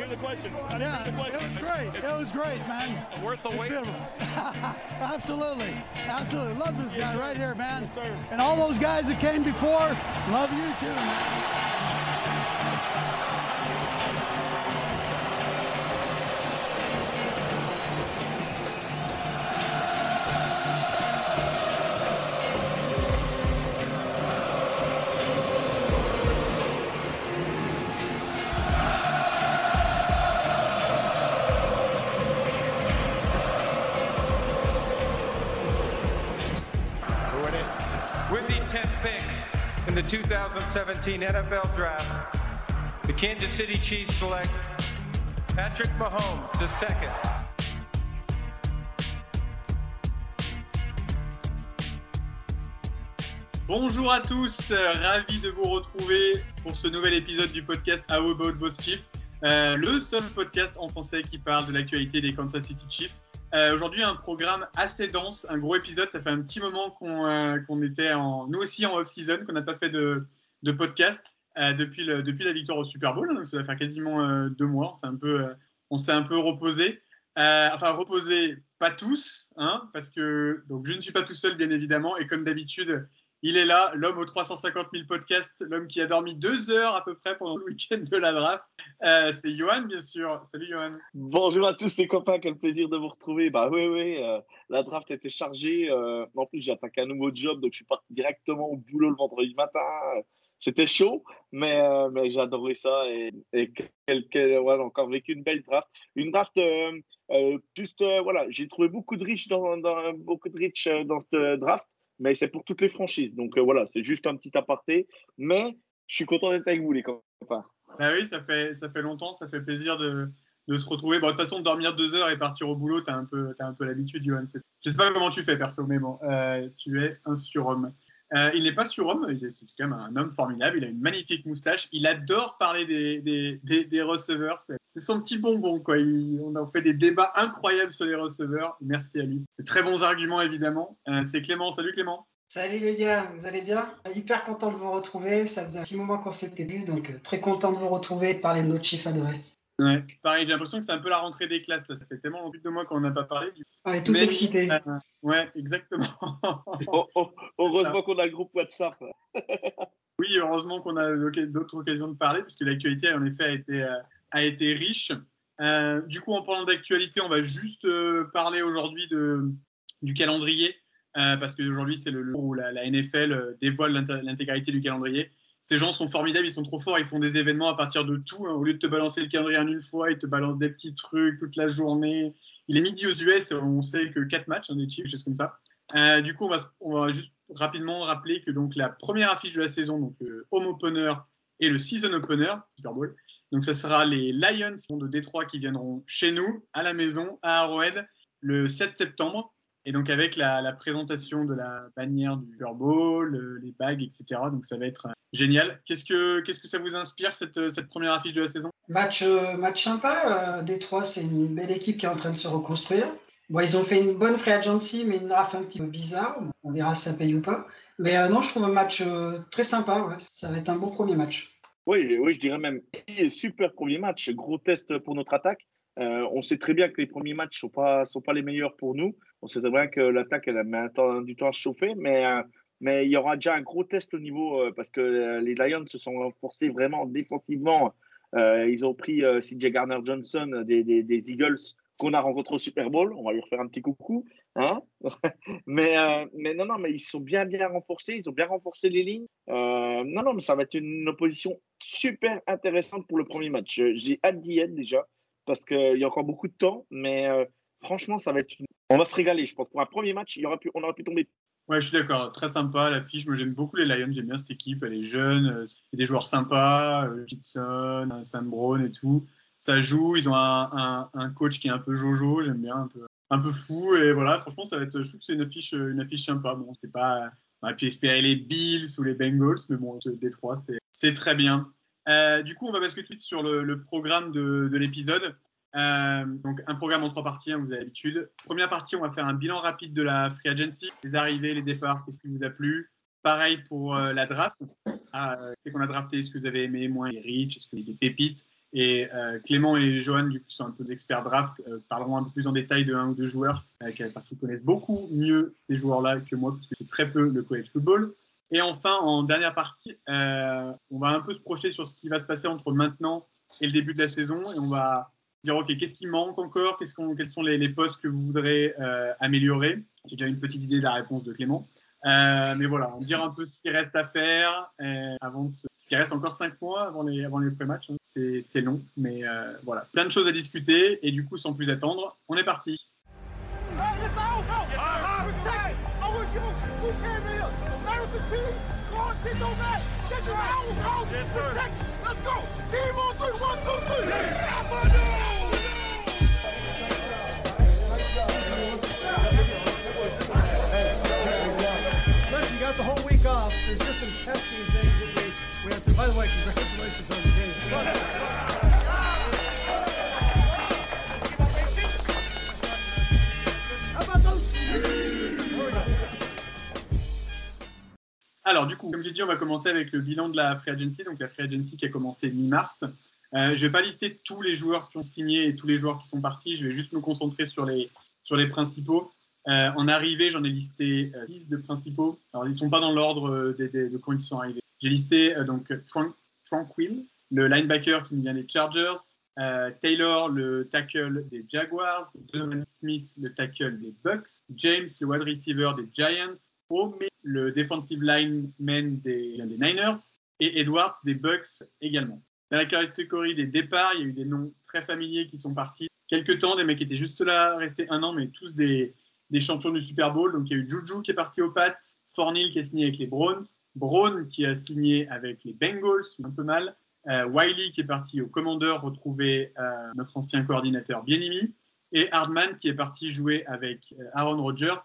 hear the question. I Yeah, the it was great. It was great, man. Worth the It's wait. Absolutely. Absolutely. Love this guy right here, man. Yes. And all those guys that came before, love you too, man. 2017 NFL Draft, the Kansas City Chiefs select Patrick Mahomes the second. Bonjour à tous, euh, ravi de vous retrouver pour ce nouvel épisode du podcast How About Boss Chiefs, euh, le seul podcast en français qui parle de l'actualité des Kansas City Chiefs. Euh, Aujourd'hui, un programme assez dense, un gros épisode. Ça fait un petit moment qu'on euh, était en, nous aussi en off-season, qu'on n'a pas fait de, de podcast euh, depuis, depuis la victoire au Super Bowl. ça va faire quasiment euh, deux mois. Un peu, euh, on s'est un peu reposé. Enfin, reposé, pas tous, hein, parce que donc je ne suis pas tout seul, bien évidemment, et comme d'habitude, il est là, l'homme aux 350 000 podcasts, l'homme qui a dormi deux heures à peu près pendant le week-end de la draft. C'est Johan, bien sûr. Salut Johan. Bonjour à tous les copains, quel plaisir de vous retrouver. Bah oui, oui, la draft était chargée. en plus, j'ai attaqué un nouveau job, donc je suis parti directement au boulot le vendredi matin. C'était chaud, mais, euh, mais adoré ça et, et encore vécu une belle draft. Une draft euh, euh, juste, euh, voilà, j'ai trouvé beaucoup de riches dans, dans- beaucoup de riches dans cette draft, mais c'est pour toutes les franchises. Donc voilà, c'est juste un petit aparté, mais je suis content d'être avec vous les copains. Bah oui, ça fait, ça fait longtemps, ça fait plaisir de, se retrouver. Bon, de toute façon, dormir deux heures et partir au boulot, t'as un peu, peu l'habitude, Johan. Je sais pas comment tu fais, perso, mais bon, tu es un surhomme. Euh, il n'est pas surhomme, c'est quand même un homme formidable. Il a une magnifique moustache. Il adore parler des, receveurs. C'est son petit bonbon, quoi. On a fait des débats incroyables sur les receveurs. Merci à lui. Très bons arguments, évidemment. Euh, c'est Clément. Salut Clément. Salut les gars, vous allez bien? Hyper content de vous retrouver, ça faisait un petit moment qu'on s'était vu, donc euh, très content de vous retrouver et de parler de notre chiffre adoré. Ouais. Pareil, j'ai l'impression que c'est un peu la rentrée des classes. Là. Ça fait tellement longtemps de mois qu'on n'a pas parlé. On est tout Mais- excités. Euh, ouais, exactement. Oh, oh, heureusement qu'on a le groupe WhatsApp. oui, heureusement qu'on a d'autres occasions de parler, parce que l'actualité, en effet, a été, euh, a été riche. Euh, du coup, en parlant d'actualité, on va juste euh, parler aujourd'hui de, du calendrier, euh, parce qu'aujourd'hui, c'est le, jour où la, la NFL euh, dévoile l'inté- l'intégralité du calendrier. Ces gens sont formidables, ils sont trop forts, ils font des événements à partir de tout. hein. Au lieu de te balancer le calendrier en une fois, ils te balancent des petits trucs toute la journée. Il est midi aux US, on sait que quatre matchs, hein, des Chiefs, choses comme ça. Euh, du coup, on va, on juste rapidement rappeler que donc la première affiche de la saison, donc le home opener et le season opener, Super Bowl. Donc, ce sera les Lions de Détroit qui viendront chez nous, à la maison, à Arrowhead, le 7 septembre. Et donc, avec la, la présentation de la bannière du euh, les bagues, etc. Donc, ça va être euh, génial. Qu'est-ce que, qu'est-ce que ça vous inspire, cette, euh, cette première affiche de la saison? Match, euh, match sympa, euh, Détroit c'est une belle équipe qui est en train de se reconstruire. Bon, ils ont fait une bonne free agency, mais une draft un petit peu bizarre. On verra si ça paye ou pas. Mais euh, non, je trouve un match euh, très sympa. ouais. Ça va être un beau premier match. Oui, oui, je dirais même super premier match, gros test pour notre attaque. Euh, on sait très bien que les premiers matchs sont pas sont pas les meilleurs pour nous. On sait très bien que l'attaque elle a mis un temps- du temps à se chauffer, mais euh, mais il y aura déjà un gros test au niveau euh, parce que les Lions se sont renforcés vraiment défensivement. Ils ont pris CJ Garner Johnson des, des, Eagles qu'on a rencontré au Super Bowl. On va lui refaire un petit coucou, hein mais mais non non mais ils sont bien bien renforcés. Ils ont bien renforcé les lignes. Non non mais ça va être une opposition super intéressante pour le premier match. J'ai hâte d'y être déjà parce qu'il y a encore beaucoup de temps, mais euh, franchement, ça va être. une- On va se régaler, je pense. Pour un premier match, il y aura pu, on aurait pu tomber. Ouais, je suis d'accord. Très sympa l'affiche. Moi, j'aime beaucoup les Lions. J'aime bien cette équipe. Elle est jeune. Il y a des joueurs sympas. euh, Gibson, euh, Sam Brown et tout. Ça joue. Ils ont un, coach qui est un peu jojo. J'aime bien un peu, un peu fou. Et voilà, franchement, ça va être. Je trouve que c'est une affiche, une affiche sympa. Bon, c'est pas. On aurait pu espérer les Bills ou les Bengals, mais bon, Détroit, c'est très bien. Euh, du coup, on va basculer tout de suite sur le, programme de, de l'épisode. Euh, donc, un programme en trois parties, hein, vous avez l'habitude. Première partie, on va faire un bilan rapide de la free agency, les arrivées, les départs, qu'est-ce qui vous a plu. Pareil pour euh, la draft. Ah, c'est qu'on a drafté, est-ce que vous avez aimé, moins les rich, est-ce que les pépites. Et Clément et Johan, du coup, sont un peu des experts draft, parleront un peu plus en détail de un ou deux joueurs, parce qu'ils connaissent beaucoup mieux ces joueurs-là que moi, parce que je très peu le college football. Et enfin, en dernière partie, on va un peu se projeter sur ce qui va se passer entre maintenant et le début de la saison, et on va dire, OK, qu'est-ce qui manque encore? Quels sont les, postes que vous voudrez euh, améliorer? J'ai déjà une petite idée de la réponse de Clément. Euh, mais voilà, on dire un peu ce qui reste à faire euh, avant de ce... qui reste encore cinq mois avant les, avant les pré-matchs. Hein. C'est long, mais voilà, plein de choses à discuter. Et du coup, sans plus attendre, on est parti. Go on, get those ass. Get your hours out. Protect. Let's go. Team on three. The whole week off. There's just some testing things that we, we have to. By the way, congratulations on the game. Alors, du coup, comme j'ai dit, on va commencer avec le bilan de la Free Agency, donc la Free Agency qui a commencé mi-mars. Euh, je ne vais pas lister tous les joueurs qui ont signé et tous les joueurs qui sont partis, je vais juste me concentrer sur les, sur les principaux. Euh, en arrivée, j'en ai listé 10 euh, de principaux. Alors, ils ne sont pas dans l'ordre de, quand ils sont arrivés. J'ai listé donc Tranquil, le linebacker qui vient des Chargers, Taylor, le tackle des Jaguars, Donovan Smith, le tackle des Bucks, James, le wide receiver des Giants, Ome, le defensive lineman des, des Niners, et Edwards des Bucks également. Dans la catégorie des départs, il y a eu des noms très familiers qui sont partis. Quelques temps, des mecs qui étaient juste là, restés un an, mais tous des, champions du Super Bowl. Donc il y a eu Juju qui est parti aux Pats, Fornil qui a signé avec les Browns, Brown qui a signé avec les Bengals, un peu mal, euh, Wiley qui est parti aux Commanders retrouver euh, notre ancien coordinateur Bienimi, et Hardman qui est parti jouer avec euh, Aaron Rodgers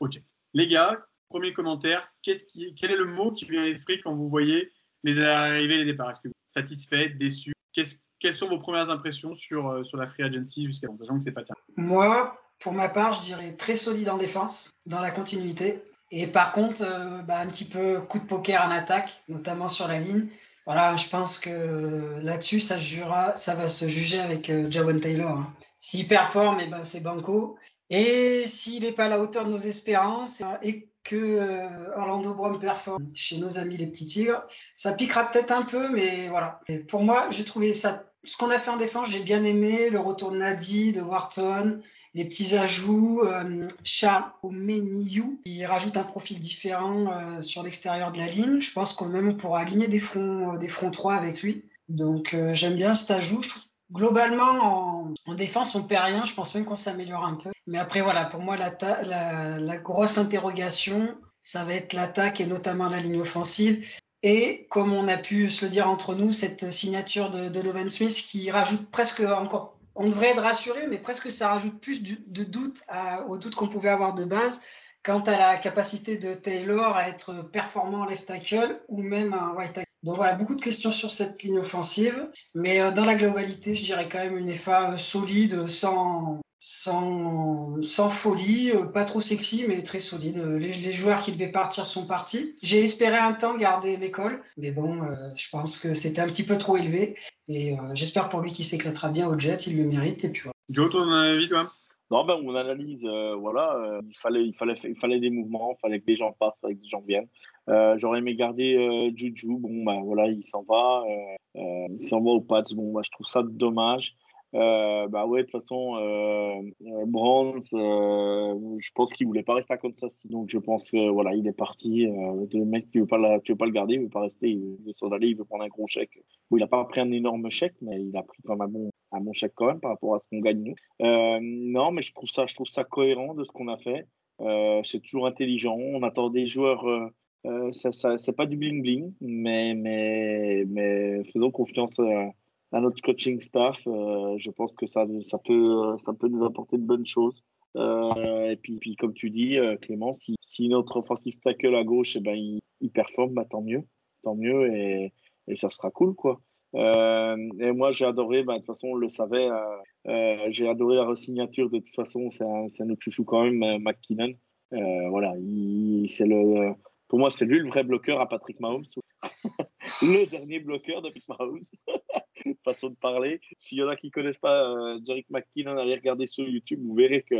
aux Jets. Les gars, premier commentaire, quel est le mot qui vient à l'esprit quand vous voyez les arrivées et les départs? Est-ce que vous êtes satisfait, déçu? Quelles sont vos premières impressions sur, sur la free agency jusqu'à maintenant, sachant que c'est pas tard Moi, pour ma part, je dirais très solide en défense, dans la continuité. Et par contre, euh, bah, un petit peu coup de poker en attaque, notamment sur la ligne. Voilà, je pense que là-dessus, ça, ça va se juger avec euh, Taylor. Hein. S'il performe, eh ben, c'est banco. Et s'il n'est pas à la hauteur de nos espérances et que euh, Orlando Brown performe chez nos amis les petits tigres, ça piquera peut-être un peu, mais voilà. pour moi, j'ai trouvé ça. Ce qu'on a fait en défense, j'ai bien aimé le retour de Nadi, de Wharton, les petits ajouts, euh, Charles Omeniou, qui rajoute un profil différent euh, sur l'extérieur de la ligne. Je pense qu'on même pourra aligner des fronts, euh, des fronts 3 avec lui. Donc euh, j'aime bien cet ajout. Globalement, en, défense, on perd rien. Je pense même qu'on s'améliore un peu. Mais après, voilà, pour moi, la, grosse interrogation, ça va être l'attaque et notamment la ligne offensive. Et comme on a pu se le dire entre nous, cette signature de, de Donovan Smith qui rajoute presque encore on devrait être rassuré, mais presque ça rajoute plus de doute aux doutes qu'on pouvait avoir de base quant à la capacité de Taylor à être performant en left tackle ou même un right tackle. Donc voilà, beaucoup de questions sur cette ligne offensive, mais euh, dans la globalité, je dirais quand même une FA euh, solide, sans, sans, folie, euh, pas trop sexy, mais très solide. Les, joueurs qui devaient partir sont partis. J'ai espéré un temps garder l'école, mais bon, je pense que c'était un petit peu trop élevé. Et j'espère pour lui qu'il s'éclatera bien au jet, il le mérite. Et puis voilà. Joe, ton avis, toi? Non, ben, on analyse, euh, voilà, euh, il, fallait, il, fallait, il fallait des mouvements, il fallait que des gens partent, il fallait que des gens viennent. J'aurais aimé garder Juju, bon, ben voilà, il s'en va, il s'en va au Pats, bon, ben, je trouve ça dommage. Euh, bah ouais, de toute façon, euh, euh, euh, je pense qu'il voulait pas rester à Kansas Donc je pense que voilà, il est parti. Le mec, tu veux veux pas le garder, il veut pas rester, il veut s'en aller, il veut prendre un gros chèque. Bon, il a pas pris un énorme chèque, mais il a pris quand même un bon, chèque quand même par rapport à ce qu'on gagne nous. Non, mais je trouve ça, je trouve ça cohérent de ce qu'on a fait. c'est toujours intelligent. On attend des joueurs. ça, ça c'est pas du bling bling, mais mais mais faisons confiance à notre coaching staff. Euh, je pense que ça, peut, nous apporter de bonnes choses. Euh, et puis, comme tu dis, euh, Clément, si, notre offensive tackle à gauche, eh ben, il, performe, bah, tant mieux. Tant mieux et, ça sera cool. quoi. et moi, j'ai adoré, bah, de toute façon, on le savait, j'ai adoré la resignature. De toute façon, c'est notre chouchou quand même, McKinnon. voilà, pour moi, c'est lui le vrai bloqueur à Patrick Mahomes. le dernier bloqueur de Patrick Mahomes. façon de parler. S'il y en a qui connaissent pas euh, Jerick McKinnon, allez regarder sur YouTube, vous verrez que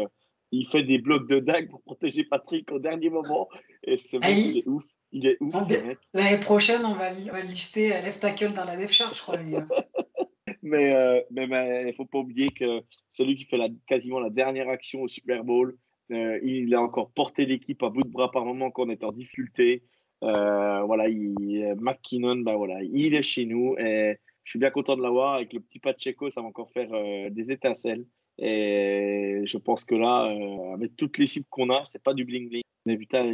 il fait des blocs de dingue pour protéger Patrick au dernier moment. Et ce mec, il... est ouf. Il est ouf, L'année prochaine, on va, on va lister left tackle dans la def chart, je crois. mais euh, il mais, ne faut pas oublier que celui qui fait la, quasiment la dernière action au Super Bowl, euh, il a encore porté l'équipe à bout de bras par moment quand on est en difficulté. Euh, voilà, il, McKinnon, bah voilà, il est chez nous et je suis bien content de l'avoir. Avec le petit Pacheco, ça va encore faire euh, des étincelles. Et je pense que là, euh, avec toutes les cibles qu'on a, c'est pas du bling bling. Mais putain,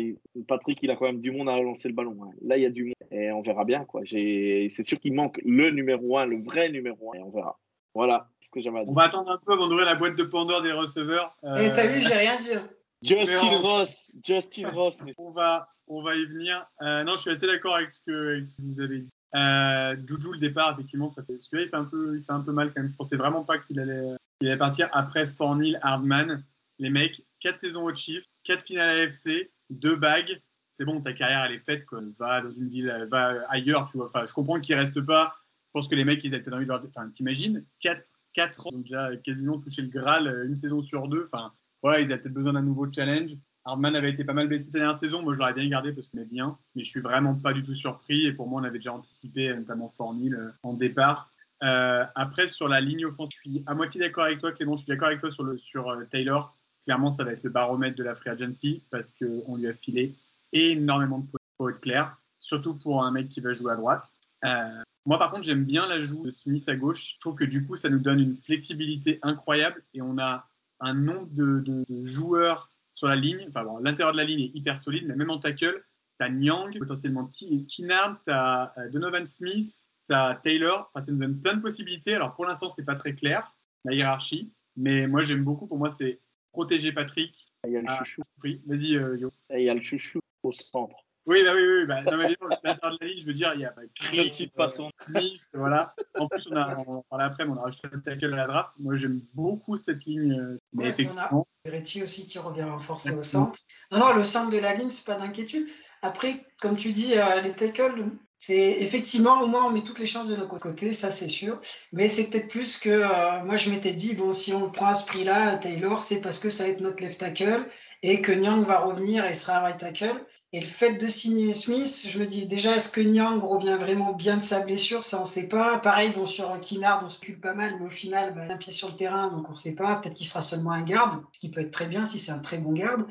Patrick, il a quand même du monde à relancer le ballon. Hein. Là, il y a du monde et on verra bien. quoi. C'est sûr qu'il manque le numéro 1, le vrai numéro 1 et on verra. Voilà ce que j'avais à dire. On va attendre un peu avant d'ouvrir la boîte de Pandore des receveurs. Et t'as vu, j'ai rien dit. Hein. Justin Ross, Justin Ross. On va, on va y venir. euh, non, je suis assez d'accord avec, ce que- avec ce que vous avez dit. Euh, Juju, le départ, effectivement, ça fait. Il fait un peu, il fait un peu mal quand même. Je pensais vraiment pas qu'il allait, qu'il allait partir après Fornil, Hardman. Les mecs, 4 saisons au chiffre, 4 finales AFC, 2 bagues. C'est bon, ta carrière, elle est faite. Quoi. Va dans une ville, va ailleurs, tu vois. Enfin, je comprends qu'ils restent pas. Je pense que les mecs, ils avaient peut-être envie de leur. Enfin, t'imagines, 4, 4 ans, ils ont déjà quasiment touché le Graal euh, une saison sur deux. Enfin, voilà, ils avaient peut-être besoin d'un nouveau challenge. Hardman avait été pas mal blessé cette dernière saison. Moi, je l'aurais bien gardé parce qu'il est bien. Mais je suis vraiment pas du tout surpris. Et pour moi, on avait déjà anticipé, notamment Fornil euh, en départ. Euh, après, sur la ligne offensive, je suis à moitié d'accord avec toi, Clément. Je suis d'accord avec toi sur, le, sur euh, Taylor. Clairement, ça va être le baromètre de la free agency parce qu'on lui a filé énormément de points être clair, surtout pour un mec qui va jouer à droite. Euh, moi, par contre, j'aime bien l'ajout de Smith à gauche. Je trouve que du coup, ça nous donne une flexibilité incroyable et on a un nombre de, de, de joueurs sur la ligne. Enfin, bon, l'intérieur de la ligne est hyper solide, mais même en tackle, tu as Nyang, potentiellement Kinnard, tu as Donovan Smith, tu as Taylor. Enfin, ça nous donne plein de possibilités. Alors, pour l'instant, c'est pas très clair, la hiérarchie, mais moi, j'aime beaucoup. Pour moi, c'est protéger Patrick. Il y a le chouchou. Vas-y, euh, Yo. Il y a le chouchou au centre. Oui, bah oui, oui. Bah, non, mais l'intérieur de la ligne, je veux dire, il y a bah, Chris, euh, Smith, voilà. En plus, on a, on, on après, on a rajouté le tackle à la draft. Moi, j'aime beaucoup cette ligne. euh, Mais Ouais, effectivement, on a Verratti aussi qui revient renforcer au centre. Non, non, le centre de la ligne, c'est pas d'inquiétude. Après, comme tu dis, euh, les tackles, c'est effectivement, au moins, on met toutes les chances de notre côté, ça c'est sûr. Mais c'est peut-être plus que euh, moi, je m'étais dit, bon, si on le prend à ce prix-là, Taylor, c'est parce que ça va être notre left tackle et que Nyang va revenir et sera right tackle. Et le fait de signer Smith, je me dis déjà, est-ce que Nyang revient vraiment bien de sa blessure? Ça, on sait pas. Pareil, bon, sur Kinnard, on se pue pas mal, mais au final, bah, un pied sur le terrain, donc on sait pas. Peut-être qu'il sera seulement un garde, ce qui peut être très bien si c'est un très bon garde.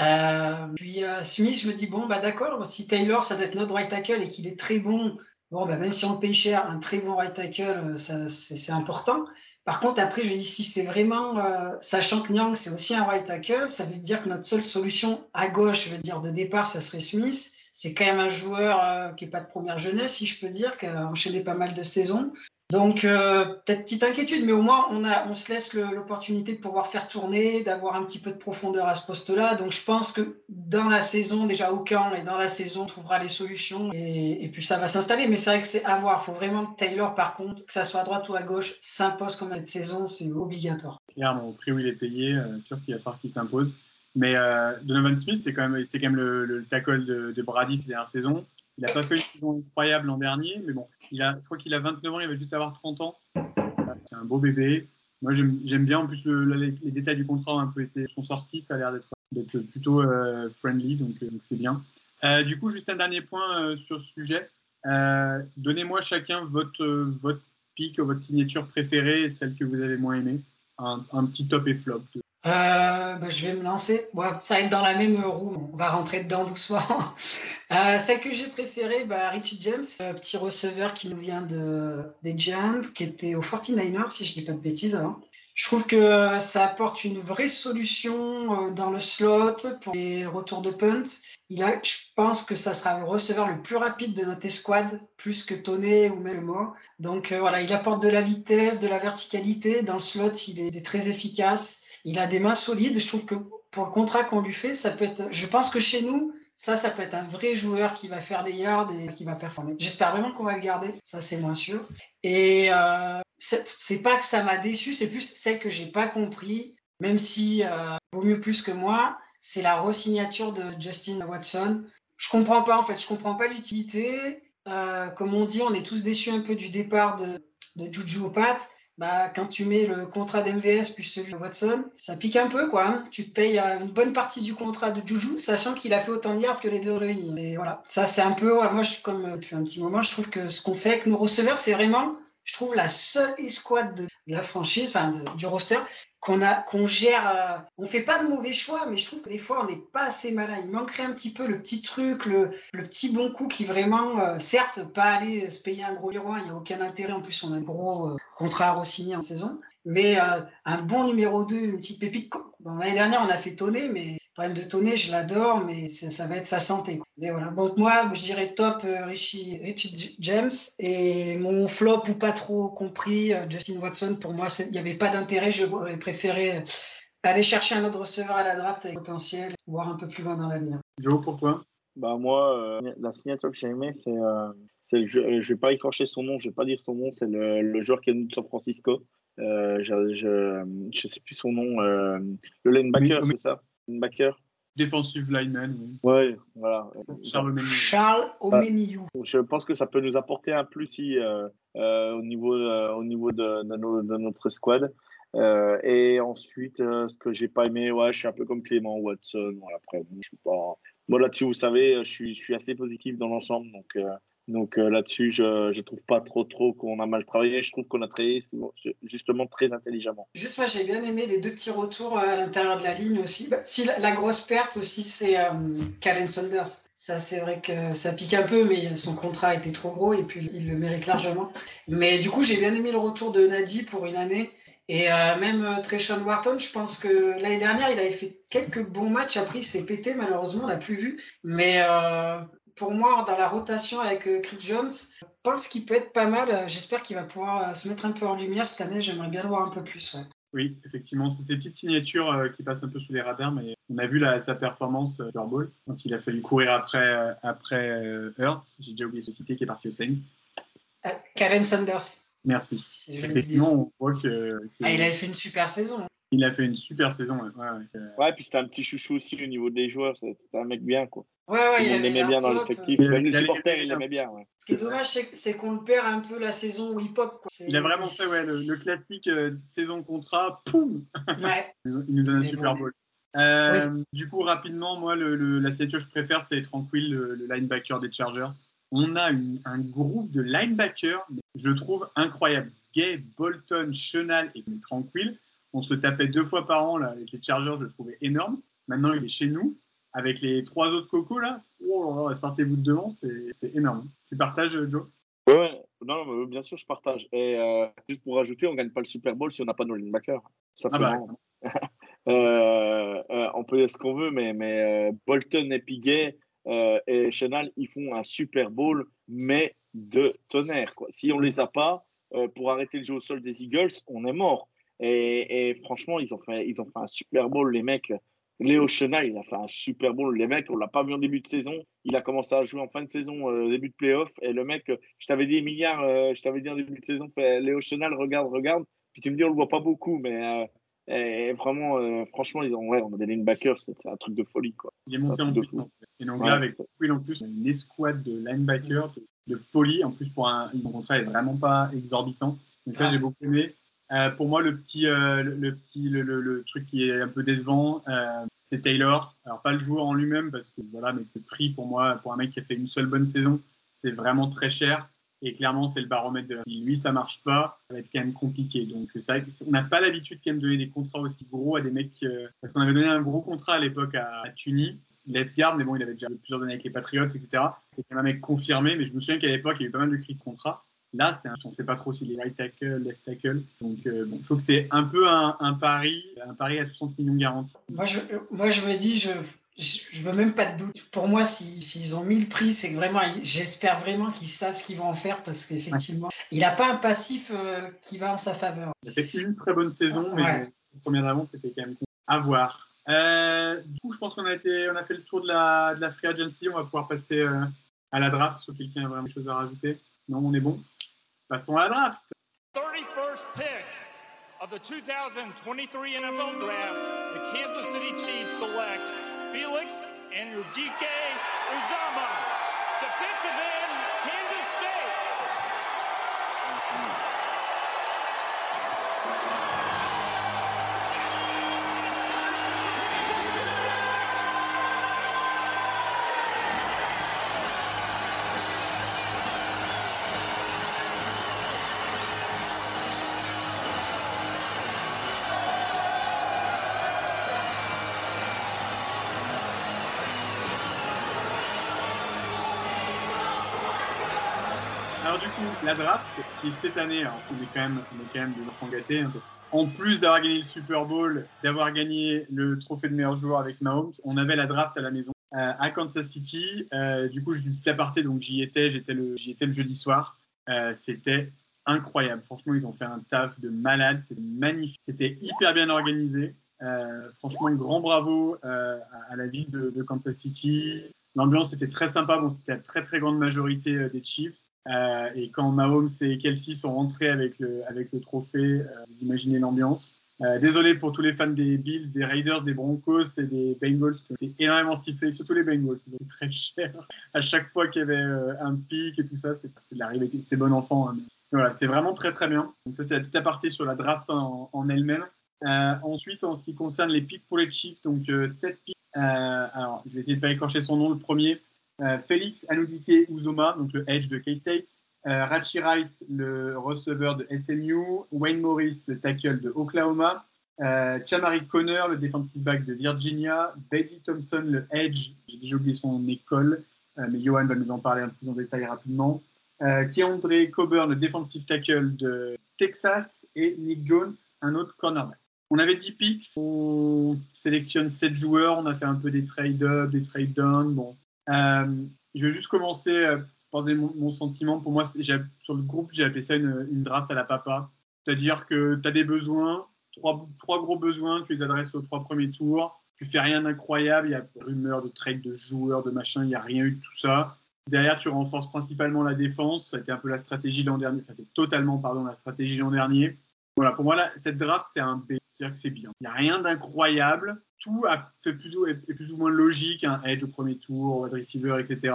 Euh, puis euh, Smith, je me dis, bon, bah d'accord, si Taylor, ça doit être notre right tackle et qu'il est très bon, bon, bah même si on le paye cher, un très bon right tackle, euh, ça, c'est, important. Par contre, après, je me dis, si c'est vraiment, euh, sachant que Nyang, c'est aussi un right tackle, ça veut dire que notre seule solution à gauche, je veux dire, de départ, ça serait Smith. C'est quand même un joueur euh, qui est pas de première jeunesse, si je peux dire, qui a enchaîné pas mal de saisons. Donc, euh, peut-être petite inquiétude, mais au moins, on, a, on se laisse l'opportunité de pouvoir faire tourner, d'avoir un petit peu de profondeur à ce poste-là. Donc, je pense que dans la saison, déjà au camp et dans la saison, on trouvera les solutions et, puis ça va s'installer. Mais c'est vrai que c'est à voir. Il faut vraiment que Taylor, par contre, que ça soit à droite ou à gauche, s'impose comme cette saison, c'est obligatoire. clairement, au prix où il est payé, euh, sûr qu'il va falloir qu'il s'impose. Mais euh, Donovan Smith, c'est quand même, c'était quand même le, le tackle de, de Brady ces dernières saisons. Il n'a pas fait une saison incroyable l'an dernier, mais bon, je crois qu'il a 29 ans, il va juste avoir 30 ans. C'est un beau bébé. Moi, j'aime bien. En plus, le- les, détails du contrat ont un peu été sont sortis. Ça a l'air d'être plutôt euh, friendly, donc euh, donc c'est bien. Euh, du coup, juste un dernier point euh, sur ce sujet. Euh, Donnez-moi chacun votre euh, votre pick, votre signature préférée, celle que vous avez moins aimée. Un petit top et flop. Euh, bah, je vais me lancer. Ça va être dans la même roue. On va rentrer dedans doucement. Euh, celle que j'ai préférée, bah, Richie James, euh, petit receveur qui nous vient de, des Giants, qui était au 49ers, si je dis pas de bêtises avant. Je trouve que ça apporte une vraie solution euh, dans le slot pour les retours de punt. Il a, je pense que ça sera le receveur le plus rapide de notre escouade, plus que Toney ou même moi. Donc voilà, il apporte de la vitesse, de la verticalité. Dans le slot, il est très efficace. Il a des mains solides. Je trouve que pour le contrat qu'on lui fait, ça peut être. Je pense que chez nous, ça, ça peut être un vrai joueur qui va faire des yards et qui va performer. J'espère vraiment qu'on va le garder. Ça, c'est moins sûr. Et euh, c'est pas que ça m'a déçu, c'est plus celle que j'ai pas compris. Même si euh, vaut mieux plus que moi, c'est la re-signature de Justin Watson. Je comprends pas en fait. Je comprends pas l'utilité. Euh, comme on dit, on est tous déçus un peu du départ de de Juju au Pat, bah, quand tu mets le contrat d'MVS plus celui de Watson, ça pique un peu, quoi. Hein. Tu payes euh, une bonne partie du contrat de Juju, sachant qu'il a fait autant de yards que les deux réunis. Et voilà. Ça, c'est un peu, moi, je, comme depuis un petit moment, je trouve que ce qu'on fait avec nos receveurs, c'est vraiment je trouve la seule escouade de, la franchise, enfin du roster, qu'on a, qu'on gère. Euh, on fait pas de mauvais choix, mais je trouve que des fois on n'est pas assez malin. Il manquerait un petit peu le petit truc, le, le petit bon coup qui vraiment, euh, certes, pas aller se payer un gros numéro il n'y a aucun intérêt. En plus, on a un gros euh, contrat à re-signer en saison, mais un bon numéro 2, une petite pépite. Bon, L'année dernière, on a fait tonner, mais problème de Tonnet, je l'adore, mais ça, va être sa santé. Et voilà. Donc moi, je dirais top euh, Richie, Richie, James et mon flop ou pas trop compris euh, Justin Watson. Pour moi, il n'y avait pas d'intérêt. J'aurais préféré aller chercher un autre receveur à la draft avec potentiel, voir un peu plus loin dans l'avenir. Joe, pour toi? Bah moi, euh, la signature que j'ai aimée, c'est, c'est je, je vais pas écorcher son nom, je vais pas dire son nom, c'est le, le joueur qui est de San Francisco. je, je, je sais plus son nom, le linebacker, c'est ça? Backer. Defensive lineman, oui. Ouais, voilà. Charles Omeniou. Charles Omeniou. Je pense que ça peut nous apporter un plus si, euh, euh, au niveau, euh, au niveau de, de, notre squad. et ensuite, ce que j'ai pas aimé, ouais, je suis un peu comme Clément Watson. après, je suis pas. Moi là-dessus, vous savez, je suis, je suis assez positif dans l'ensemble, donc donc euh, là-dessus, je ne trouve pas trop trop qu'on a mal travaillé. Je trouve qu'on a travaillé justement très intelligemment. Juste moi, j'ai bien aimé les deux petits retours euh, à l'intérieur de la ligne aussi. Bah, si la, grosse perte aussi, c'est euh, Saunders. Ça, c'est vrai que ça pique un peu, mais son contrat était trop gros et puis il le mérite largement. Mais du coup, j'ai bien aimé le retour de Nadi pour une année. Et euh, même Treshon Wharton, je pense que l'année dernière, il avait fait quelques bons matchs. Après, il s'est pété, malheureusement, on l'a plus vu. Mais pour moi, dans la rotation avec euh, Chris Jones, je pense qu'il peut être pas mal. Euh, j'espère qu'il va pouvoir euh, se mettre un peu en lumière cette année. J'aimerais bien le voir un peu plus. Oui, effectivement, c'est ces petites signatures qui passent un peu sous les radars, mais on a vu sa performance Super Bowl quand il a fallu courir après, après. J'ai déjà oublié ce cité qui est parti aux Saints. Karen Sanders. Merci. Effectivement, on voit que, Ah, il avait fait une super saison. Il a fait une super saison. Ouais, ouais, puis c'était un petit chouchou aussi au niveau des joueurs. C'était un mec bien, quoi. Ouais, ouais, il, aimait bien dans l'effectif. Même les supporters, il l'aimait bien. Ouais. Ce qui est dommage, c'est qu'on le perd un peu la saison hip-hop. Il a vraiment fait ouais, le, classique euh, saison contrat, poum ouais. Il nous donne un Super Bowl. Euh, du coup, rapidement, moi, le, la signature que je préfère, c'est Tranquille, le, linebacker des Chargers. On a un groupe de linebackers, je trouve incroyable. Gay, Bolton, Chenal et Tranquille. On se le tapait deux fois par an là, avec les Chargers, je le trouvais énorme. Maintenant, il est chez nous avec les trois autres cocos là, oh, sortez-vous de devant, c'est énorme. Tu partages, Joe? Ouais, non, bien sûr, je partage. Et euh, juste pour rajouter, on ne gagne pas le Super Bowl si on n'a pas nos linebackers. Ah bah. euh, euh, on peut dire ce qu'on veut, mais, mais euh, Bolton et Piguet et Chenal, ils font un Super Bowl, mais de tonnerre. Quoi. Si on ne les a pas, pour arrêter le jeu au sol des Eagles, on est mort. Et, et, franchement, ils ont, fait, ils ont fait un Super Bowl, les mecs. Léo Chenal, il a fait un super bon. Les mecs, on l'a pas vu en début de saison. Il a commencé à jouer en fin de saison, euh, début de playoff. Et le mec, euh, je t'avais dit, milliards, euh, je t'avais dit en début de saison, fait, Léo Chenal, regarde, regarde. Puis tu me dis, on le voit pas beaucoup, mais et vraiment, franchement, ils ont, ouais, on a des linebackers, c'est un truc de folie. Quoi. Il est monté en puissance. Et donc là, avec Will en plus, une escouade de linebackers de, folie. En plus, pour un, contrat est vraiment pas exorbitant. Donc ça, j'ai beaucoup aimé. Euh, pour moi, le petit, euh, le, petit, le, le, truc qui est un peu décevant, euh, c'est Taylor. Alors pas le joueur en lui-même parce que voilà, mais c'est prix pour moi pour un mec qui a fait une seule bonne saison, c'est vraiment très cher. Et clairement, c'est le baromètre de Si lui, ça marche pas, ça va être quand même compliqué. Donc, ça, on n'a pas l'habitude quand même de donner des contrats aussi gros à des mecs. parce qu'on avait donné un gros contrat à l'époque à, à Tunis, left guard, mais bon, il avait déjà plusieurs années avec les Patriots, etc. C'est quand même un mec confirmé, mais je me souviens qu'à l'époque, il y avait pas mal de cris de contrat. Là, c'est on ne sait pas trop s'il est right tackle, left tackle. Donc, euh, bon, je trouve que c'est un peu un, pari, un pari à 60 millions garantis. Moi, je, moi, je me dis, je, je veux même pas de doute. Pour moi, s'ils si, ont mis le prix, c'est que vraiment, j'espère vraiment qu'ils savent ce qu'ils vont en faire parce qu'effectivement, il n'a pas un passif euh, qui va en sa faveur. Il a fait une très bonne saison, mais ouais. première d'avance, c'était quand même à voir. Euh, du coup, je pense qu'on a, été, on a fait le tour de la, de la free agency. On va pouvoir passer à la draft, si quelqu'un a vraiment des choses à rajouter. Non, on est bon. Passons la draft. 31st pick of the 2023 NFL Draft, the Kansas City Chiefs select Felix and Enrique Uzama, defensive end, Kansas State. La draft, qui cette année, alors, on est quand même, on est quand même des enfants hein, parce en plus d'avoir gagné le Super Bowl, d'avoir gagné le trophée de meilleur joueur avec Mahomes, on avait la draft à la maison euh, à Kansas City. Euh, du coup, je petit aparté, donc j'y étais, j'étais le, j'y étais le jeudi soir. Euh, c'était incroyable. Franchement, ils ont fait un taf de malade. C'était magnifique. C'était hyper bien organisé. Euh, franchement, un grand bravo euh, à, à, la ville de, de Kansas City. L'ambiance était très sympa. Bon, c'était la très très grande majorité euh, des Chiefs. Euh, et quand Mahomes et Kelsey sont rentrés avec le, avec le trophée, vous imaginez l'ambiance. Euh, désolé pour tous les fans des Bills, des Raiders, des Broncos et des Bengals qui ont été énormément sifflés, surtout les Bengals, ils ont été très cher. À chaque fois qu'il y avait euh, un pic et tout ça, c'est de l'arrivée, c'était bon enfant. Hein. Voilà, c'était vraiment très très bien. Donc ça, c'est la petite aparté sur la draft en, en elle-même. Euh, ensuite, en ce qui concerne les pics pour les Chiefs, donc euh, 7 pics. Euh, alors, je vais essayer de pas écorcher son nom, le premier. Félix Anoudike Uzoma, donc le Edge de K-State. Euh, Rachi Rice, le receveur de SMU, Wayne Morris, le tackle de Oklahoma, euh, Chamari Connor, le defensive back de Virginia, Betty Thompson, le edge, j'ai déjà oublié son école, euh, mais Johan va nous en parler un peu plus en détail rapidement. Euh, Keandre Coburn, le defensive tackle de Texas, et Nick Jones, un autre cornerback. On avait 10 picks, on sélectionne 7 joueurs, on a fait un peu des trade-up, des trade-down. Bon. Euh, je vais juste commencer euh, mon, mon, sentiment. Pour moi, sur le groupe, j'ai appelé ça une, draft à la papa. C'est-à-dire que tu as des besoins, trois, gros besoins, tu les adresses aux trois premiers tours. Tu fais rien d'incroyable. Il y a rumeurs de trade de joueurs, de machin. Il n'y a rien eu de tout ça. Derrière, tu renforces principalement la défense. Ça a été un peu la stratégie l'an dernier. Ça a été totalement, pardon, la stratégie l'an dernier. Voilà, pour moi, cette draft, c'est un B. C'est-à-dire que c'est bien. Il n'y a rien d'incroyable. Tout a fait plus ou, est plus ou moins logique. Un edge au premier tour, wide receiver, etc.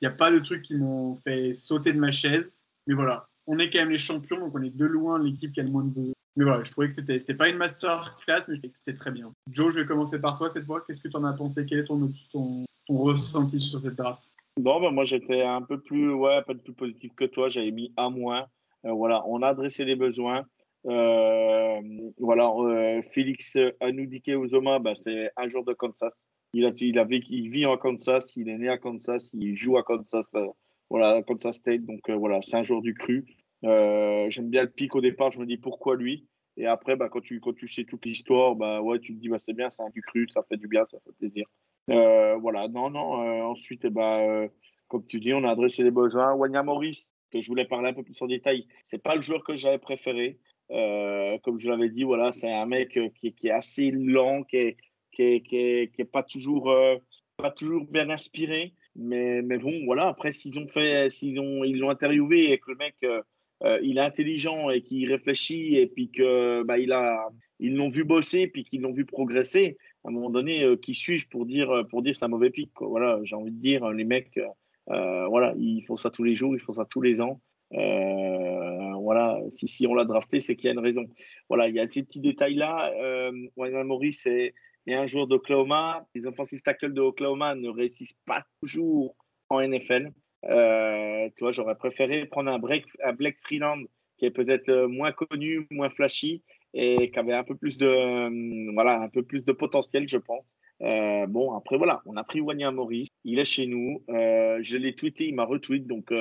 Il n'y a pas de trucs qui m'ont fait sauter de ma chaise. Mais voilà, on est quand même les champions, donc on est de loin l'équipe qui a le moins de besoin. Mais voilà, je trouvais que c'était, pas une master class, mais c'était très bien. Joe, je vais commencer par toi cette fois. Qu'est-ce que tu en as pensé? Quel est ton, ressenti sur cette draft? Bon, ben moi j'étais un peu plus, ouais, pas plus positif que toi. J'avais mis un moins. Euh, voilà, on a adressé les besoins. Euh, voilà, euh, Félix Anoudike Uzoma, bah, c'est un jour de Kansas. Il, a, il, vit en Kansas, il est né à Kansas, il joue à Kansas, euh, voilà, Kansas State. Donc euh, voilà, c'est un jour du cru. Euh, J'aime bien le pic au départ, je me dis pourquoi lui? Et après, bah, quand, tu, sais toute l'histoire, bah, ouais, tu te dis bah, c'est bien, c'est un du cru, ça fait du bien, ça fait plaisir. voilà, non, non. ensuite, eh bah, comme tu dis, on a adressé les besoins. Wanya Morris, que je voulais parler un peu plus en détail, c'est pas le joueur que j'avais préféré. Euh, comme je l'avais dit, voilà, c'est un mec qui, qui, est assez lent, qui est, qui qui qui est pas toujours euh, pas toujours bien inspiré. Mais, mais bon, voilà. Après, s'ils ont fait, s'ils ont, ils l'ont interviewé et que le mec, euh, il est intelligent et qu'il réfléchit et puis que bah, il a, ils l'ont vu bosser puis qu'ils l'ont vu progresser. À un moment donné, euh, qui suis-je pour dire, pour dire c'est un mauvais pic. Voilà, j'ai envie de dire, les mecs, voilà, ils font ça tous les jours, ils font ça tous les ans. Euh, voilà, si, si on l'a drafté, c'est qu'il y a une raison. Voilà, il y a ces petits détails-là. Euh, Wayne Morris est, un joueur d'Oklahoma. Les offensive tackles de Oklahoma ne réussissent pas toujours en NFL. Euh, tu vois, j'aurais préféré prendre un, break, un Blake Freeland qui est peut-être moins connu, moins flashy et qui avait un peu plus de, euh, voilà, un peu plus de potentiel, je pense. Euh, bon, après, voilà, on a pris Wanya Morris. Il est chez nous. Euh, je l'ai tweeté, il m'a retweet. Donc,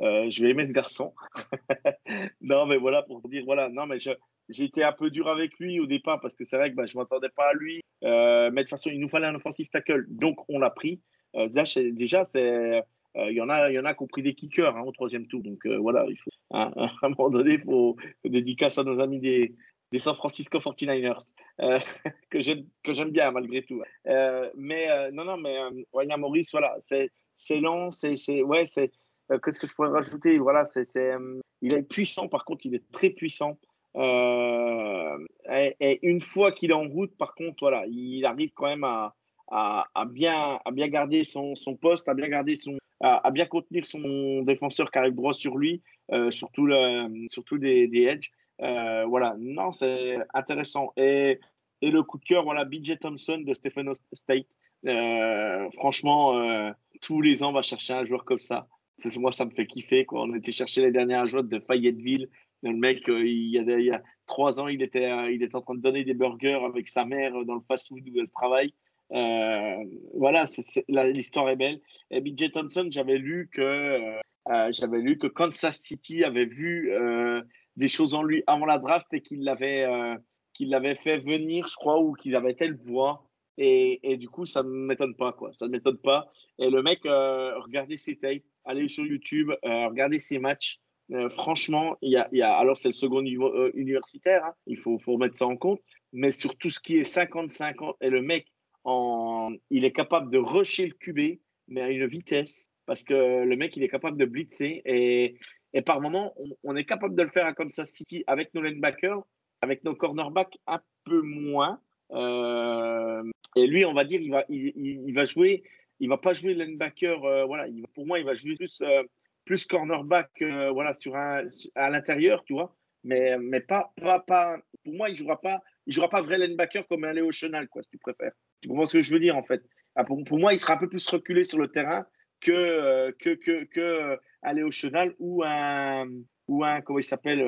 euh, je vais aimer ce garçon. non, mais voilà, pour dire, voilà, non, mais j'ai été un peu dur avec lui au départ parce que c'est vrai que bah, je ne m'attendais pas à lui. Euh, mais de toute façon, il nous fallait un offensive tackle. Donc, on l'a pris. Euh, déjà, c'est. Il y, en a, a qui ont pris des kickers hein, au troisième tour. Donc voilà, il faut, hein, à un moment donné, il faut, dédicacer à nos amis des, San Francisco 49ers, euh, que j'aime bien malgré tout. Euh, mais euh, non, non, mais William Morris, voilà, c'est lent, c'est ouais, c'est euh, Qu'est-ce que je pourrais rajouter? Voilà, c'est, euh, il est puissant, par contre, il est très puissant. Euh, et, une fois qu'il est en route, par contre, voilà, il arrive quand même à, bien, à bien garder son, son, poste, à bien garder son, à, bien contenir son défenseur qui arrive droit sur lui, surtout, le, surtout des, des edges. Voilà, non, c'est intéressant. Et, et le coup de cœur, voilà, BJ Thompson de Stephen State. Franchement, tous les ans, on va chercher un joueur comme ça moi, ça me fait kiffer. Quoi. On était chercher les dernières joueurs de Fayetteville. Le mec, euh, il, y a, il, y a, trois ans, il était, euh, il était en train de donner des burgers avec sa mère dans le fast-food où elle travaille. Euh, voilà, l'histoire est belle. Et BJ Thompson, j'avais lu que j'avais lu que Kansas City avait vu des choses en lui avant la draft et qu'il l'avait qu'il l'avait fait venir, je crois, ou qu'il avait été le voir. Et, du coup, ça ne m'étonne pas, quoi. Ça ne m'étonne pas. Et le mec, regardez ses tapes, allez sur YouTube, regardez ses matchs. Euh, franchement, il y a, alors c'est le second niveau euh, universitaire, hein, il faut, faut remettre ça en compte, mais sur tout ce qui est 50-50, et le mec, en, il est capable de rusher le QB, mais à une vitesse, parce que le mec, il est capable de blitzer, et, et par moment, on, on, est capable de le faire à Kansas City avec nos linebackers, avec nos cornerbacks un peu moins. Euh, et lui, on va dire, il va, il, il, va jouer, il va pas jouer linebacker, euh, voilà, il, pour moi, il va jouer plus plus cornerback euh, voilà, sur un, à l'intérieur, tu vois. Mais, mais pas, pas, pas, pour moi, il jouera pas, il jouera pas vrai linebacker comme un Léo Chenal, quoi, si tu préfères. Tu comprends ce que je veux dire, en fait? Ah, pour, moi, il sera un peu plus reculé sur le terrain que, euh, que, que, que euh, un Léo Chenal ou un, ou un, comment il s'appelle,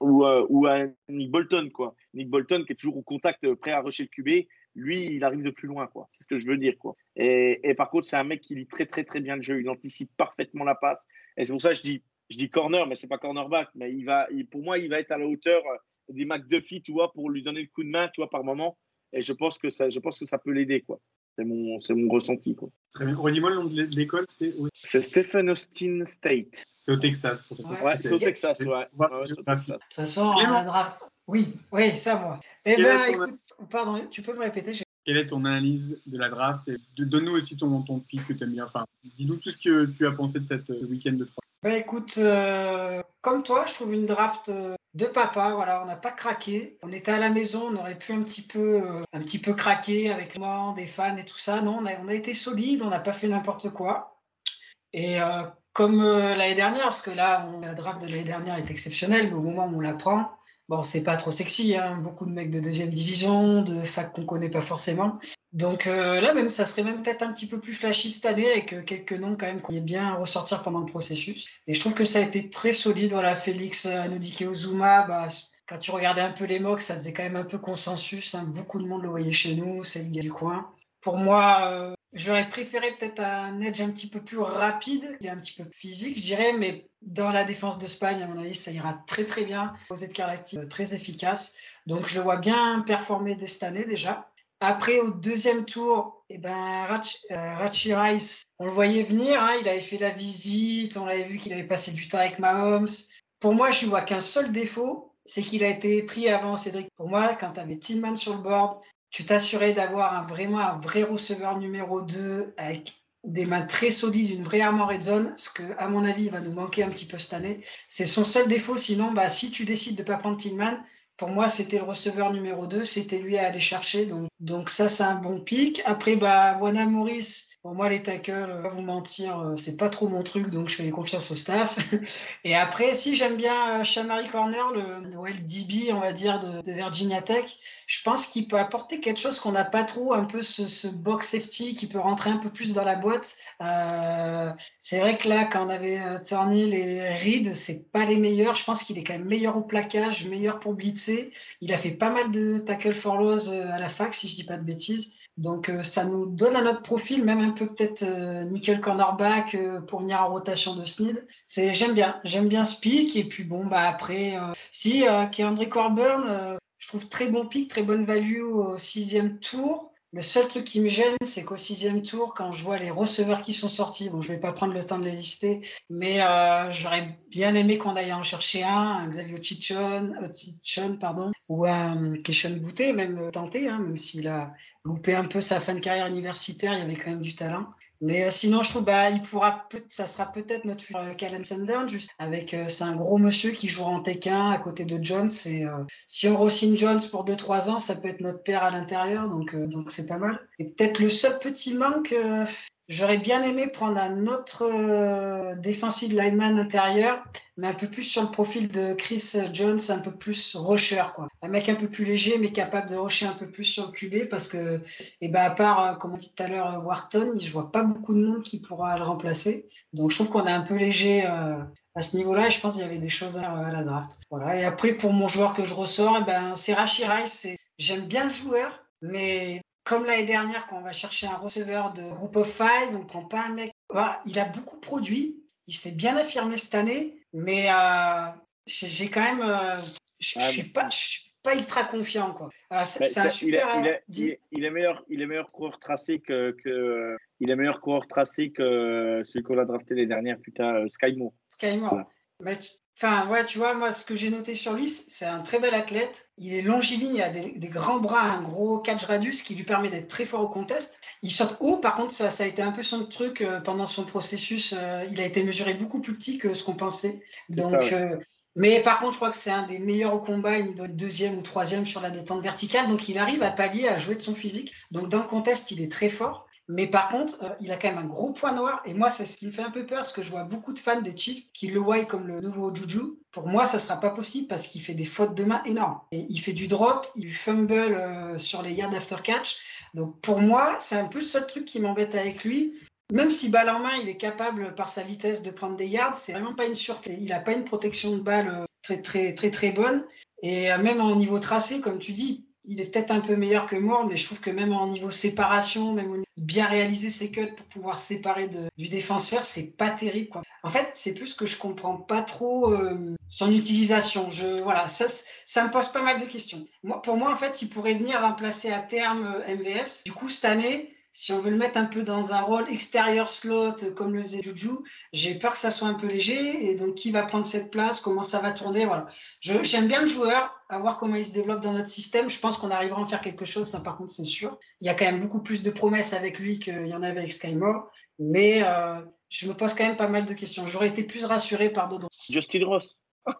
ou un Nick Bolton, quoi. Nick Bolton qui est toujours au contact, prêt à rusher le QB lui, il arrive de plus loin, quoi. C'est ce que je veux dire, quoi. Et, et par contre, c'est un mec qui lit très, très, très bien le jeu. Il anticipe parfaitement la passe. Et c'est pour ça que je dis, je dis corner, mais c'est pas cornerback. Mais il va, il, pour moi, il va être à la hauteur euh, des McDuffie, tu vois, pour lui donner le coup de main, tu vois, par moment. Et je pense que ça, je pense que ça peut l'aider, quoi. C'est mon, c'est mon ressenti, quoi. Très bien. Redis-moi le nom de l'école, c'est C'est Stephen Austin State. C'est au Texas. Pour ouais, ouais c'est au Texas, ouais. ouais, ouais De toute façon, la draft. Oui, oui, ça moi. Eh bien, écoute, pardon, tu peux me répéter Quelle est ton analyse de la draft Donne-nous aussi ton, ton pic que tu aimes bien. Enfin, dis-nous tout ce que tu as pensé de cette euh, week-end de 3. Ben écoute, euh, comme toi, je trouve une draft euh, de papa. Voilà, on n'a pas craqué. On était à la maison, on aurait pu un petit peu, euh, un petit peu craquer avec moi, des fans et tout ça. Non, on a, on a été solide, on n'a pas fait n'importe quoi. Et euh, comme l'année dernière, parce que là, on, la draft de l'année dernière est exceptionnelle, mais au moment où on la prend, Bon, c'est pas trop sexy, hein. beaucoup de mecs de deuxième division, de fac qu'on connaît pas forcément. Donc euh, là même, ça serait même peut-être un petit peu plus flashy cette année avec euh, quelques noms quand même qu'on est bien ressortir pendant le processus. Et je trouve que ça a été très solide. Voilà, Félix Anodike Ozuma, bah, quand tu regardais un peu les mocks, ça faisait quand même un peu consensus. Hein. Beaucoup de monde le voyait chez nous, c'est le gars du coin. Pour moi, euh, J'aurais préféré peut-être un edge un petit peu plus rapide, et un petit peu physique, je dirais, mais dans la défense d'Espagne, à mon avis, ça ira très très bien. Posé de caractère très efficace. Donc je le vois bien performer dès cette année déjà. Après, au deuxième tour, eh ben, euh, Rice, on le voyait venir, hein, il avait fait la visite, on l'avait vu qu'il avait passé du temps avec Mahomes. Pour moi, je ne vois qu'un seul défaut, c'est qu'il a été pris avant Cédric. Pour moi, quand tu avais Tillman sur le board, tu t'assurais d'avoir un, vraiment un vrai receveur numéro 2 avec des mains très solides, une vraie arme en red zone, ce que, à mon avis, va nous manquer un petit peu cette année. C'est son seul défaut. Sinon, bah, si tu décides de ne pas prendre Tillman, pour moi, c'était le receveur numéro 2, c'était lui à aller chercher. Donc, donc ça, c'est un bon pic. Après, bah, Wana Maurice, pour moi, les tackles, pas vous mentir, euh, c'est pas trop mon truc, donc je fais confiance au staff. Et après, si j'aime bien euh, Corner, le, ouais, le DB, on va dire, de, Virginia Tech, je pense qu'il peut apporter quelque chose qu'on n'a pas trop, un peu ce, box safety qui peut rentrer un peu plus dans la boîte. Euh, c'est vrai que là, quand on avait Turnhill et Reed, c'est pas les meilleurs. Je pense qu'il est quand même meilleur au plaquage, meilleur pour blitzer. Il a fait pas mal de tackle for loss à la fac, si je dis pas de bêtises. Donc euh, ça nous donne à notre profil même un peu peut-être euh, nickel cornerback euh, pour venir en rotation de Sneed. C'est j'aime bien, j'aime bien ce pic et puis bon bah après si qui est André Corburn, je trouve très bon pic, très bonne value au sixième tour. Le seul truc qui me gêne, c'est qu'au sixième tour, quand je vois les receveurs qui sont sortis, bon, je vais pas prendre le temps de les lister, mais euh, j'aurais bien aimé qu'on aille en chercher un, Xavier Chichon pardon, ou un Keshan Boutet, même tenté, hein, même s'il a loupé un peu sa fin de carrière universitaire, il y avait quand même du talent. Mais euh, sinon, je trouve bah il pourra peut ça sera peut-être notre futur euh, Callum Sanders juste avec euh, c'est un gros monsieur qui jouera en Tekken à côté de Jones et euh, si on re Jones pour 2 3 ans, ça peut être notre père à l'intérieur donc donc c'est pas mal. Et peut-être le seul petit manque J'aurais bien aimé prendre un autre euh, lineman intérieur, mais un peu plus sur le profil de Chris Jones, un peu plus rusher, quoi. Un mec un peu plus léger, mais capable de rusher un peu plus sur le QB, parce que, eh ben, à part, euh, comme on dit tout à l'heure, Wharton, je vois pas beaucoup de monde qui pourra le remplacer. Donc, je trouve qu'on est un peu léger euh, à ce niveau-là, et je pense qu'il y avait des choses à, à, la draft. Voilà. Et après, pour mon joueur que je ressors, eh ben, c'est Rashi Rice. J'aime bien le joueur, mais comme l'année dernière, quand on va chercher un receveur de group of five, on prend pas un mec. Voilà, il a beaucoup produit. il s'est bien affirmé cette année, mais euh, j'ai quand même, euh, je Ah, suis pas, je suis pas ultra confiant quoi. Alors, il, est, super. il, est, dis- il est- il est meilleur, il est meilleur coureur tracé que, que il est meilleur coureur tracé que celui qu'on a drafté les dernières, putain, euh, Sky Moore. Sky Moore. Voilà. Mais tu- Enfin, ouais, tu vois, moi, ce que j'ai noté sur lui, c'est un très bel athlète. Il est longiligne, il a des, des grands bras, un gros catch radius qui lui permet d'être très fort au contest. Il saute haut, par contre, ça, ça a été un peu son truc euh, pendant son processus. euh, il a été mesuré beaucoup plus petit que ce qu'on pensait. Donc, ça, ouais. euh, mais par contre, je crois que c'est un des meilleurs au combat. Il doit être deuxième ou troisième sur la détente verticale. Donc, il arrive à pallier, à jouer de son physique. Donc, dans le contest, il est très fort. Mais par contre, euh, il a quand même un gros point noir. Et moi, c'est ce qui me fait un peu peur, parce que je vois beaucoup de fans des Chiefs qui le voient comme le nouveau Juju. Pour moi, ça sera pas possible parce qu'il fait des fautes de main énormes. Et il fait du drop, il fumble euh, sur les yards after catch. Donc pour moi, c'est un peu le seul truc qui m'embête avec lui. Même si balle en main, il est capable par sa vitesse de prendre des yards, c'est vraiment pas une sûreté. Il a pas une protection de balle euh, très très très très bonne. Et même en niveau tracé, comme tu dis, il est peut-être un peu meilleur que Moore, mais je trouve que même en niveau séparation, même bien réaliser ses cuts pour pouvoir séparer du défenseur, c'est pas terrible. En fait, c'est plus que je comprends pas trop euh, son utilisation. Je, voilà, ça, ça me pose pas mal de questions. Moi, pour moi, en fait, il pourrait venir remplacer à terme euh, MVS. Du coup, cette année, si on veut le mettre un peu dans un rôle extérieur slot, euh, comme le faisait Juju, j'ai peur que ça soit un peu léger. Et donc, qui va prendre cette place Comment ça va tourner Voilà. J'aime bien le joueur, à voir comment il se développe dans notre système. Je pense qu'on arrivera à en faire quelque chose, ça par contre c'est sûr. Il y a quand même beaucoup plus de promesses avec lui qu'il y en avait avec Skymore, mais euh, je me pose quand même pas mal de questions. J'aurais été plus rassuré par Dodon. Justin Ross.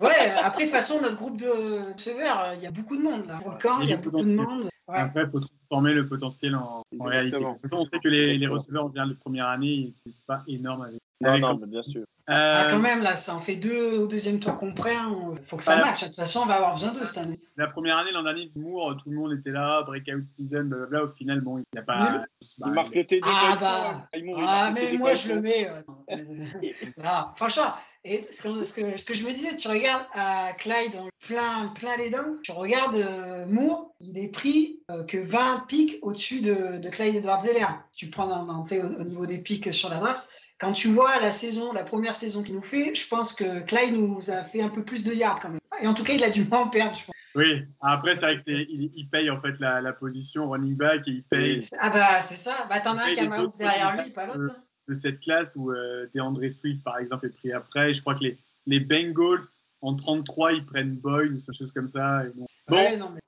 Ouais, après de toute façon notre groupe de receveurs, euh, il y a beaucoup de monde là. Pour le camp, il y a beaucoup de monde. Ouais. Après, il faut transformer le potentiel en, en réalité. De toute façon, on sait que les, receveurs, en général, les premières années, ils n'utilisent pas énorme avec. Non, non, mais bien sûr. Ah, Euh, quand même là, ça en fait deux au deuxième tour qu'on prend. Faut que ça matche. De toute façon, on va avoir besoin d'eux cette année. la première année, l'an dernier, Moore, tout le monde était là, breakout season, blablabla. Au final, bon, il n'a pas. Il marque le TD. Ah, il bah. il Ah, mais moi je il le mets. euh, non. Euh, là, franchement, et ce que, ce, que, ce que je me disais, tu regardes à Clyde en plein, plein les dents, tu regardes euh, Moore, il est pris euh, que 20 pics au-dessus de, de Clyde Edwards Zeller. Tu prends dans, dans, au, au niveau des pics sur la draft. Quand tu vois la saison, la première saison qu'il nous fait, je pense que Clyde nous a fait un peu plus de yards quand même. Et en tout cas, il a dû moins en perdre, je pense. Oui, après, c'est vrai c'est, il, paye en fait la, la position running back et il paye Ah bah c'est ça, bah t'en as un qui a derrière lui, pas l'autre. hein. de cette classe où euh, DeAndre Swift, par exemple, est pris après. Je crois que les, les Bengals, en 33, ils prennent Boyd ou quelque chose comme ça. et bon. Non, mais-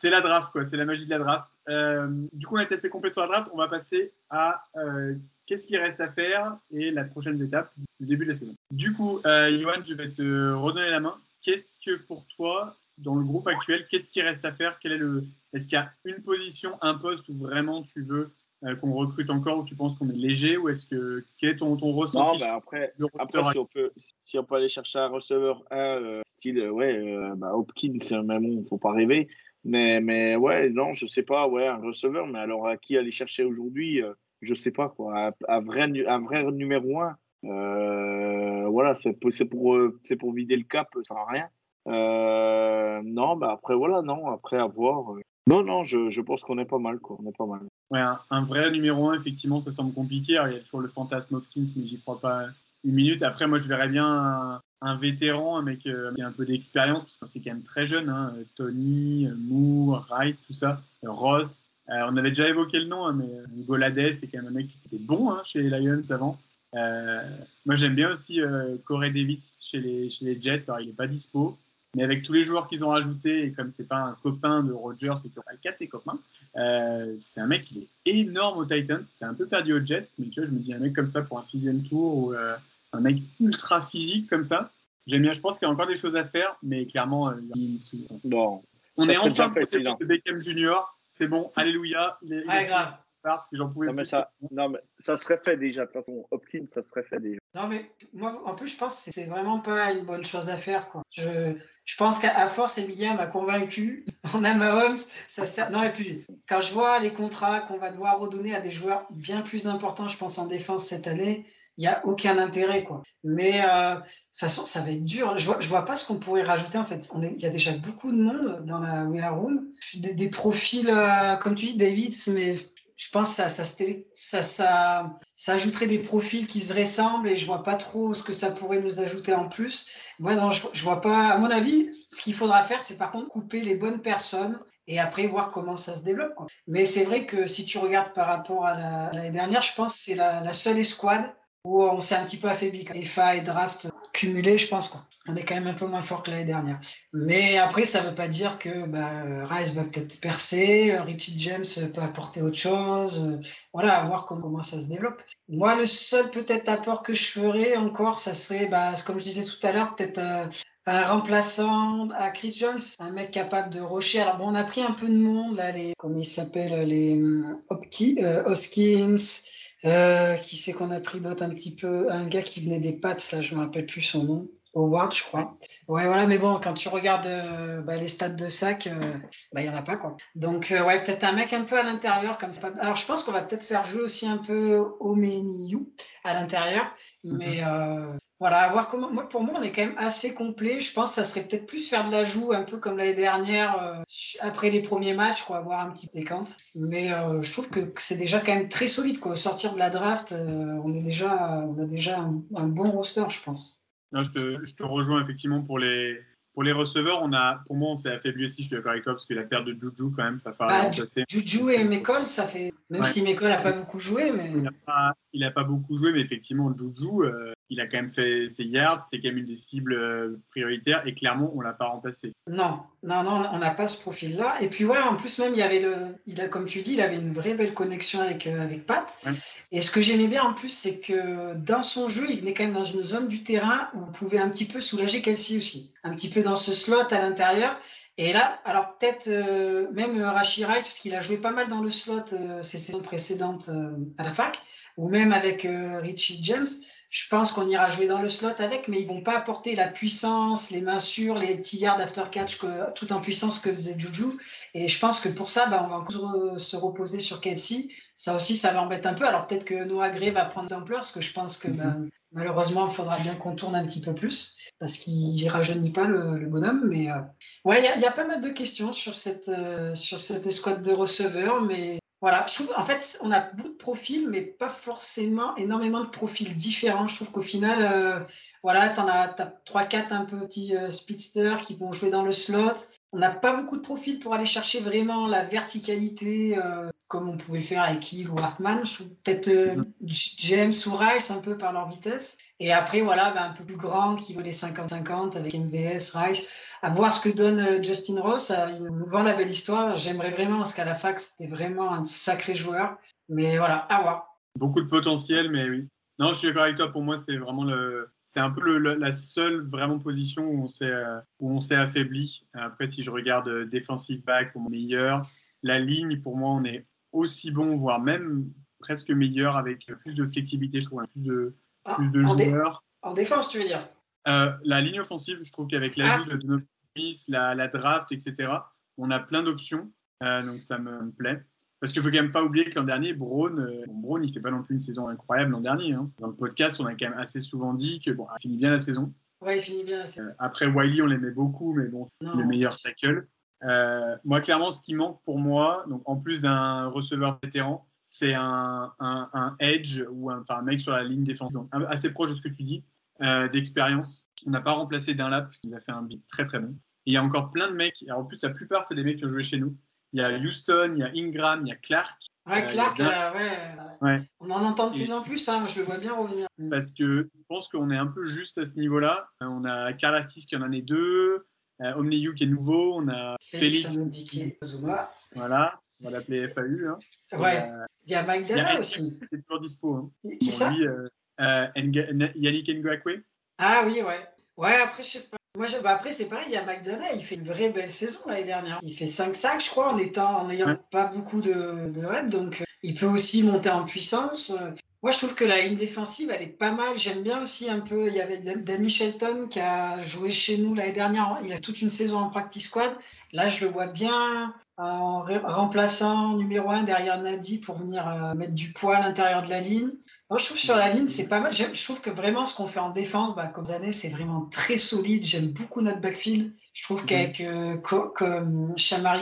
C'est la draft, quoi. C'est la magie de la draft. Euh, du coup, on a été assez complet sur la draft. On va passer à euh, qu'est-ce qui reste à faire et la prochaine étape du début de la saison. Du coup, euh, Johan, je vais te redonner la main. Qu'est-ce que pour toi, dans le groupe actuel, qu'est-ce qui reste à faire? Quel est le Est-ce qu'il y a une position, un poste où vraiment tu veux euh, qu'on recrute encore, où tu penses qu'on est léger, ou est-ce que quel est ton, ton Non, ressenti après, Le après receveur si, on peut, si on peut aller chercher un receveur 1, euh, style, ouais, bah, Hopkins, mais bon, faut pas rêver. Mais, mais ouais, non, je sais pas, ouais, un receveur, mais alors à qui aller chercher aujourd'hui euh, Je sais pas, quoi. Un, vrai, un vrai numéro 1, euh, voilà, c'est pour, euh, pour vider le cap, ça sert à rien. Non, bah après, voilà, non, après avoir. non, non, je, je pense qu'on est pas mal, quoi. On est pas mal. Ouais, un, vrai numéro 1, effectivement, ça semble compliqué. Il y a toujours le fantasme Hopkins, mais j'y crois pas une minute. Après, moi, je verrais bien un vétéran, un mec euh, qui a un peu d'expérience, parce que c'est quand même très jeune. Hein, Tony, euh, Moore, Rice, tout ça. Euh, Ross. Euh, on avait déjà évoqué le nom, hein, mais euh, Golades, c'est quand même un mec qui était bon hein, chez les Lions avant. Euh, moi, j'aime bien aussi euh, Corey Davis chez les, Jets. Alors, il n'est pas dispo. Mais avec tous les joueurs qu'ils ont rajoutés, et comme c'est pas un copain de Rodgers, c'est a qu'à ses copains, euh, c'est un mec, il est énorme aux Titans. C'est un peu perdu aux Jets, mais tu vois, je me dis un mec comme ça pour un sixième tour ou euh, un mec ultra physique comme ça. J'aime bien, je pense qu'il y a encore des choses à faire, mais clairement, euh, il- Non, on Ça est serait déjà ensemble fait, de Beckham Junior. C'est bon, alléluia. Il est, est- grave. parce que j'en pouvais non, mais plus. ça, non, mais ça serait fait déjà. De toute façon, Hopkins, ça serait fait déjà. Non, mais moi, en plus, je pense que c'est vraiment pas une bonne chose à faire. Quoi. Je, je pense qu'à force, Emilia m'a convaincu. On a Mahomes. Ça sert... Non, et puis, quand je vois les contrats qu'on va devoir redonner à des joueurs bien plus importants, je pense, en défense cette année, il n'y a aucun intérêt. Quoi. Mais euh, de toute façon, ça va être dur. Je vois, je vois pas ce qu'on pourrait rajouter. En fait, il y a déjà beaucoup de monde dans la Wear Room. Des, profils, euh, comme tu dis, Davids, mais je pense que ça, ça, ça, ça, ajouterait des profils qui se ressemblent et je vois pas trop ce que ça pourrait nous ajouter en plus. Moi, non, je, je vois pas. À mon avis, ce qu'il faudra faire, c'est par contre couper les bonnes personnes et après voir comment ça se développe. Quoi. Mais c'est vrai que si tu regardes par rapport à l'année dernière, je pense que c'est la, la seule escouade où on s'est un petit peu affaibli. FA et draft cumulés, je pense qu'on est quand même un peu moins fort que l'année dernière. Mais après, ça ne veut pas dire que bah, Rice va peut-être percer, Richie James peut apporter autre chose. Voilà, à voir comment, ça se développe. Moi, le seul peut-être apport que je ferais encore, ça serait, bah, comme je disais tout à l'heure, peut-être euh, un remplaçant à Chris Jones, un mec capable de rocher. Alors bon, on a pris un peu de monde là, les comment ils les euh, Hopkins, euh, Hoskins. Euh, qui c'est qu'on a pris d'autres un petit peu? Un gars qui venait des Pats, là, je me rappelle plus son nom. Howard, je crois. Ouais, voilà, mais bon, quand tu regardes euh, bah, les stats de sac, euh, bah, il n'y en a pas, quoi. Donc, euh, ouais, peut-être un mec un peu à l'intérieur, comme ça. Alors, je pense qu'on va peut-être faire jouer aussi un peu Omeniu à l'intérieur, mhm. mais voilà, à voir comment. Moi, pour moi, on est quand même assez complet. Je pense que ça serait peut-être plus faire de la joue, un peu comme l'année dernière, après les premiers matchs, quoi, avoir un petit décante. Mais je trouve que c'est déjà quand même très solide, quoi. sortir de la draft, on est déjà, on a déjà un bon roster, je pense je, te, je, te, rejoins effectivement pour les, pour les receveurs. On a, pour moi, on s'est affaibli aussi. Je suis d'accord avec toi parce que la perte de Juju, quand même, ça fait ah, Juju et Mekol, ça fait. Même si Mekol n'a pas beaucoup joué, mais. Il n'a pas, pas, beaucoup joué, mais effectivement, Juju, euh, il a quand même fait ses yards. C'est quand même une des cibles euh, prioritaires et clairement, on l'a pas remplacé. Non, non, non, on n'a pas ce profil-là. Et puis, ouais, en plus, même, il y avait le. Il a, comme tu dis, il avait une vraie belle connexion avec, euh, avec Pat. Et ce que j'aimais bien en plus, c'est que dans son jeu, il venait quand même dans une zone du terrain où vous pouvait un petit peu soulager Kelsey aussi. Un petit peu dans ce slot à l'intérieur. Et là, alors peut-être euh, même Rashi Rice, parce qu'il a joué pas mal dans le slot euh, ces saisons précédentes à la fac, ou même avec Richie James. Je pense qu'on ira jouer dans le slot avec, mais ils vont pas apporter la puissance, les mains sûres, les petits yards after catch que, tout en puissance que faisait Juju. Et je pense que pour ça, bah, on va encore se reposer sur Kelsey. Ça aussi, ça l'embête un peu. Alors peut-être que Noah Gray va prendre d'ampleur, parce que je pense que bah, malheureusement, il faudra bien qu'on tourne un petit peu plus, parce qu'il rajeunit pas le, bonhomme. Mais euh, ouais, il y, y, a pas mal de questions sur cette, euh, sur cette escouade de receveurs, mais voilà, je trouve, en fait, on a beaucoup de profils, mais pas forcément énormément de profils différents. Je trouve qu'au final, euh, voilà, tu as, as 3-4 un petits euh, speedsters qui vont jouer dans le slot. On n'a pas beaucoup de profils pour aller chercher vraiment la verticalité euh, comme on pouvait le faire avec Hill ou Hartman. Peut-être mm-hmm. James ou Rice un peu par leur vitesse. Et après, voilà, ben, un peu plus grand qui vaut les 50-50 avec MVS, Rice à voir ce que donne euh, Justin Ross. Il nous vend la belle histoire. J'aimerais vraiment, parce qu'à la fac, c'était vraiment un sacré joueur. Mais voilà, à voir. Beaucoup de potentiel, mais oui. Non, je suis d'accord avec toi. Pour moi, c'est vraiment le, c'est un peu le, la seule vraiment position où on s'est, euh, où on s'est affaibli. Après, si je regarde euh, defensive back, on est meilleur. La ligne, pour moi, on est aussi bon, voire même presque meilleur avec plus de flexibilité, je trouve, hein, plus de, ah, plus de joueurs. En défense, tu veux dire? Euh, La ligne offensive, je trouve qu'avec la ah. de la, la, draft, etc. On a plein d'options, euh, donc ça me, plaît. Parce qu'il faut quand même pas oublier que l'an dernier, Braun, euh, Braun, il fait pas non plus une saison incroyable l'an dernier. Hein. Dans le podcast, on a quand même assez souvent dit que bon, il finit bien la saison. Ouais, il finit bien la saison. Euh, après Wiley, on l'aimait beaucoup, mais bon, c'est le meilleur tackle. moi, clairement, ce qui manque pour moi, donc en plus d'un receveur vétéran, c'est un, un, un, edge ou un, enfin, un mec sur la ligne défensive, donc assez proche de ce que tu dis, d'expérience. On n'a pas remplacé Dunlap, il a fait un beat très très bon. Et il y a encore plein de mecs. Alors en plus, la plupart, c'est des mecs qui ont joué chez nous. Il y a Houston, il y a Ingram, il y a Clark. Ouais, euh, Clark, euh, ouais. On en entend de plus en plus, hein, je le vois bien revenir. Parce que je pense qu'on est un peu juste à ce niveau-là. Euh, on a Karl Artis qui en a deux, euh, Omniyu qui est nouveau, on a Félix. Voilà, on va l'appeler FAU. Hein. Ouais. Il y a Dana aussi. C'est toujours dispo. Hein. Qui ça? lui, Yannick Ngakwe? Ah oui, ouais. Ouais, après, je sais pas. Moi, bah après, c'est pareil, il y a McDonough, il fait une vraie belle saison l'année dernière. Il fait 5 sacs, je crois, en étant, en n'ayant pas beaucoup de, de reps, donc euh, il peut aussi monter en puissance. Moi, je trouve que la ligne défensive, elle est pas mal. J'aime bien aussi un peu. Il y avait Danny Shelton qui a joué chez nous l'année dernière. Il a toute une saison en practice squad. Là, je le vois bien en remplaçant numéro 1 derrière Nadi pour venir euh, mettre du poids à l'intérieur de la ligne. Moi, je trouve sur la ligne, c'est pas mal. Je trouve que vraiment ce qu'on fait en défense, bah, comme années, c'est vraiment très solide. J'aime beaucoup notre backfield. Je trouve mhm. qu'avec euh, comme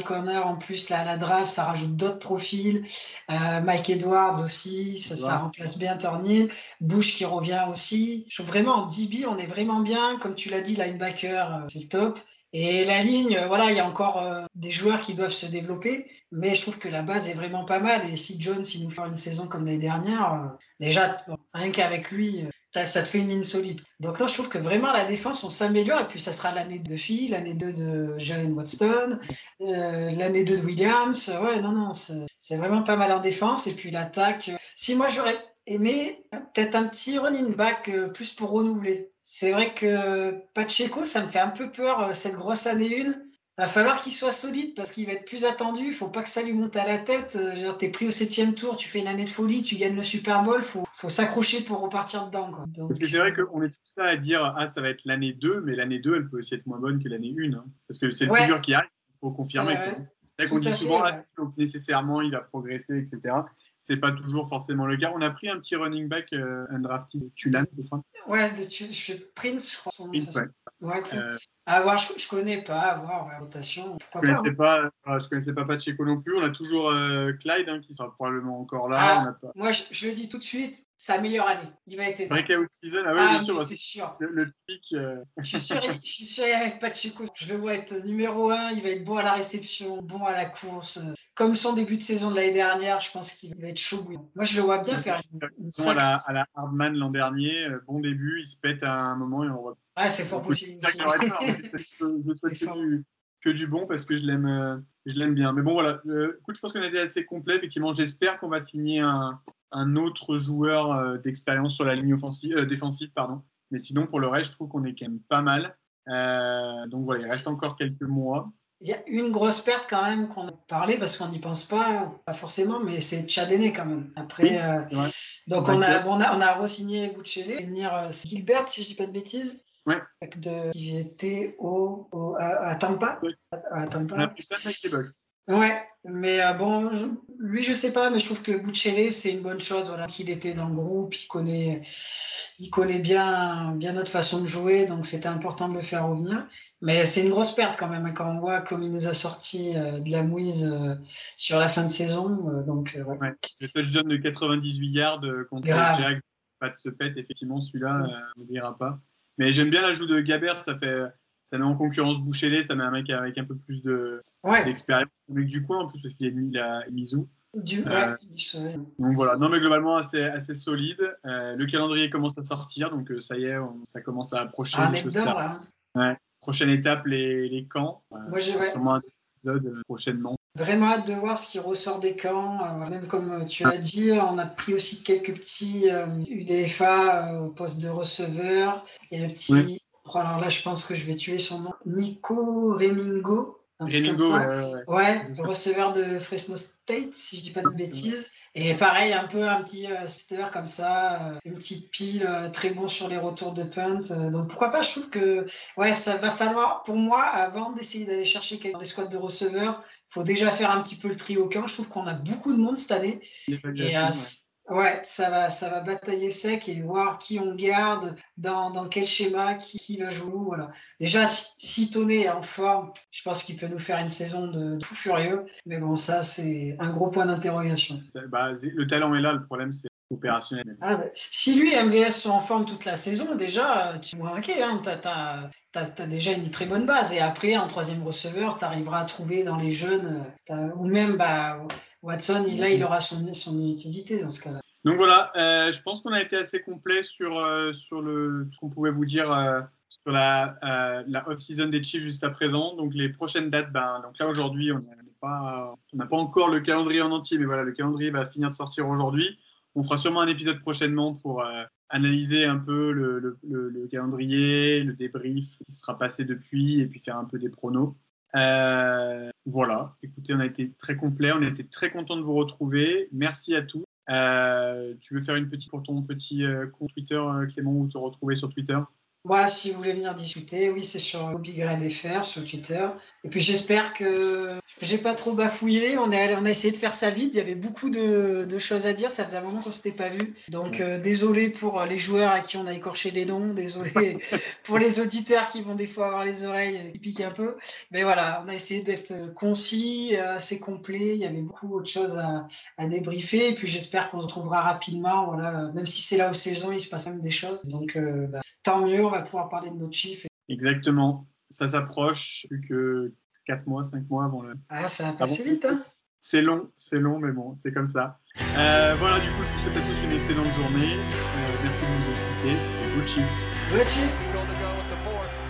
Corner, en plus, là, à la draft, ça rajoute d'autres profils. Euh, Mike Edwards aussi, ça, ça remplace bien Tornil. Bush qui revient aussi. Je trouve vraiment en DB, on est vraiment bien. Comme tu l'as dit, linebacker, euh, c'est le top. Et la ligne, euh, voilà, il y a encore euh, des joueurs qui doivent se développer, mais je trouve que la base est vraiment pas mal. Et si Jones, il nous fait une saison comme l'année dernière, euh, déjà, rien qu'avec lui, ça, te fait une ligne solide. Donc là, je trouve que vraiment la défense, on s'améliore. Et puis, ça sera l'année de Phil, l'année 2 de Jalen Watson, l'année 2 de Williams. Ouais, non, non, c'est vraiment pas mal en défense. Et puis l'attaque, si moi, j'aurais aimé peut-être un petit running back plus pour renouveler. C'est vrai que Pacheco, ça me fait un peu peur euh, cette grosse année 1. Va falloir qu'il soit solide parce qu'il va être plus attendu. Il faut pas que ça lui monte à la tête. Euh, tu es pris au septième tour, tu fais une année de folie, tu gagnes le Super Bowl. Faut, faut s'accrocher pour repartir dedans. parce que c'est vrai qu'on est tous là à dire ah ça va être l'année 2, mais l'année 2 elle peut aussi être moins bonne que l'année 1. Hein. parce que c'est le figure qui arrive. Il faut confirmer. Ouais, qu'on dit souvent ah, nécessairement il a progressé, etc c'est pas toujours forcément le cas. On a pris un petit running back euh, undrafted, Tulan, je crois. Ouais, de Prince, je crois. Son Prince, ouais. ouais euh, à voir, je, je, connais pas, à voir, ouais, rotation. Je connaissais pas, hein. pas, je connaissais pas Pacheco non plus. On a toujours euh, Clyde hein, qui sera probablement encore là. Ah, pas... Moi, je, je, le dis tout de suite, sa meilleure année. Il va être Breakout season, ah, ouais, ah, bien sûr. C'est sûr. Le, le pic. Euh... Je, suis sûr, je suis sûr avec Pacheco. Je le vois être numéro un. Il va être bon à la réception, bon à la course. Comme son début de saison de l'année dernière, je pense qu'il va être chaud. Moi, je le vois bien faire une, une à, la, à la Hardman l'an dernier. Euh, bon début, il se pète à un moment et on voit ah, c'est fort possible. je souhaite que du, que du, bon parce que je l'aime, euh, je l'aime bien. Mais bon, voilà. Euh, écoute, je pense qu'on a été assez complet. Effectivement, j'espère qu'on va signer un, un autre joueur d'expérience sur la ligne offensive, défensive, pardon. Mais sinon, pour le reste, je trouve qu'on est quand même pas mal. donc voilà, il reste encore quelques mois. Il y a une grosse perte quand même qu'on a parlé parce qu'on n'y pense pas, pas forcément, mais c'est Tchadéné quand même. Après, donc on a, on a, on a re-signé Bouchelé, venir Gilbert, si je dis pas de bêtises. Ouais. De, qui était au, au à, à, Tampa. Oui. À, Tampa. Ouais, mais euh, bon, je, lui, je sais pas, mais je trouve que Bouchelé, c'est une bonne chose. Voilà, qu'il était dans le groupe, il connaît, il connaît bien, bien notre façon de jouer, donc c'était important de le faire revenir. Mais c'est une grosse perte quand même, hein, quand on voit comme il nous a sorti euh, de la mouise euh, sur la fin de saison. Euh, donc, ouais. ouais. Le touchdown de 98 yards contre Jack, pas de se pète, effectivement, celui-là, on ne dira pas. Mais j'aime bien l'ajout de Gabert, ça fait ça met en concurrence Bouchelé, ça met un mec avec un peu plus de d'expérience, avec du coin en plus parce qu'il a mis la Mizou. Du, euh, donc voilà, non mais globalement assez, assez solide. Euh, le calendrier commence à sortir, donc euh, ça y est, on, ça commence à approcher. Ah, les là. Ouais. Prochaine étape, les, les camps. Euh, Moi j'ai sûrement un épisode prochainement. Vraiment hâte de voir ce qui ressort des camps. même comme tu l'as dit, on a pris aussi quelques petits UDFA au poste de receveur et le petit alors là, je pense que je vais tuer son nom. Nico Remingo. Remingo, ouais, ouais. receveur de Fresno State, si je dis pas de bêtises. Et pareil, un peu un petit euh, comme ça, euh, une petite pile, euh, très bon sur les retours de punt. Euh, donc pourquoi pas, je trouve que ouais, ça va falloir, pour moi, avant d'essayer d'aller chercher quelqu'un des squads de receveurs, faut déjà faire un petit peu le tri au camp. Je trouve qu'on a beaucoup de monde cette année. Et, Ouais, ça va, ça va batailler sec et voir qui on garde, dans, dans quel schéma, qui, qui va jouer où. Voilà. Déjà, si, Toné est en forme, je pense qu'il peut nous faire une saison de, tout furieux. Mais bon, ça, c'est un gros point d'interrogation. Bah, le talent est là, le problème, c'est opérationnel. Ah, bah, si lui et MVS sont en forme toute la saison, déjà, tu es moins inquiet. Hein. Tu as, déjà une très bonne base. Et après, en troisième receveur, tu arriveras à trouver dans les jeunes, ou même bah, Watson, là, il aura son, son utilité dans ce cas-là. Donc voilà, euh, je pense qu'on a été assez complet sur, euh, sur le, ce qu'on pouvait vous dire euh, sur la, euh, la off-season des Chiefs jusqu'à présent. Donc les prochaines dates, ben, donc là aujourd'hui, on n'a pas, pas encore le calendrier en entier, mais voilà, le calendrier va finir de sortir aujourd'hui. On fera sûrement un épisode prochainement pour analyser un peu le, le, le, calendrier, le débrief qui sera passé depuis, et puis faire un peu des pronos. Euh, voilà, écoutez, on a été très complet, on a été très content de vous retrouver. Merci à tous. Euh, tu veux faire une petite pour ton petit euh, compte Twitter, euh, Clément, ou te retrouver sur Twitter? Moi, si vous voulez venir discuter, oui, c'est sur FR sur Twitter. Et puis j'espère que j'ai pas trop bafouillé. On a, on a essayé de faire ça vite. Il y avait beaucoup de, de choses à dire. Ça faisait un moment qu'on s'était pas vu. Donc euh, désolé pour les joueurs à qui on a écorché les noms. Désolé pour les auditeurs qui vont des fois avoir les oreilles qui piquent un peu. Mais voilà, on a essayé d'être concis, assez complet. Il y avait beaucoup autre choses à, à débriefer. Et puis j'espère qu'on se retrouvera rapidement. Voilà, même si c'est là aux saisons, il se passe même des choses. Donc euh, bah, tant mieux, on va pouvoir parler de nos chiffres. Exactement. Ça s'approche, plus que 4 mois, 5 mois avant le. Ah, ça va passer vite, hein C'est long, c'est long, mais bon, c'est comme ça. Euh, voilà, du coup, je vous souhaite à tous une excellente journée. Euh, merci de nous écouter. Good chips. Good chips.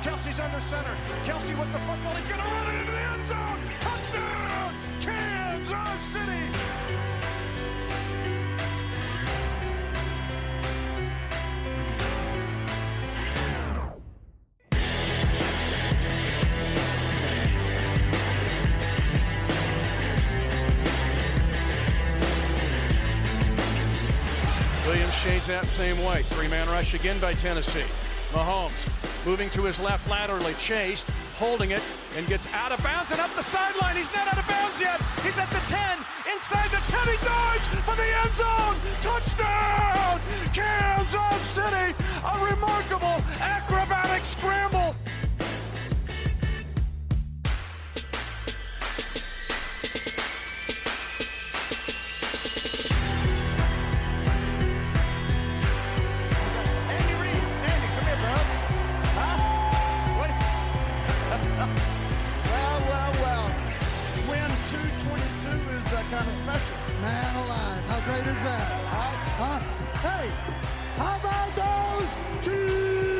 Kelsey's under center. Kelsey with the football. He's going to run it into the end zone. Touchdown! Kansas City! Shades that same way. Three-man rush again by Tennessee. Mahomes moving to his left laterally, chased, holding it, and gets out of bounds and up the sideline. He's not out of bounds yet. He's at the 10, inside the 10. He dives for the end zone. Touchdown! Kansas City! A remarkable acrobatic scramble. Man alive, how great is that? Huh? Hey, how about those Chiefs?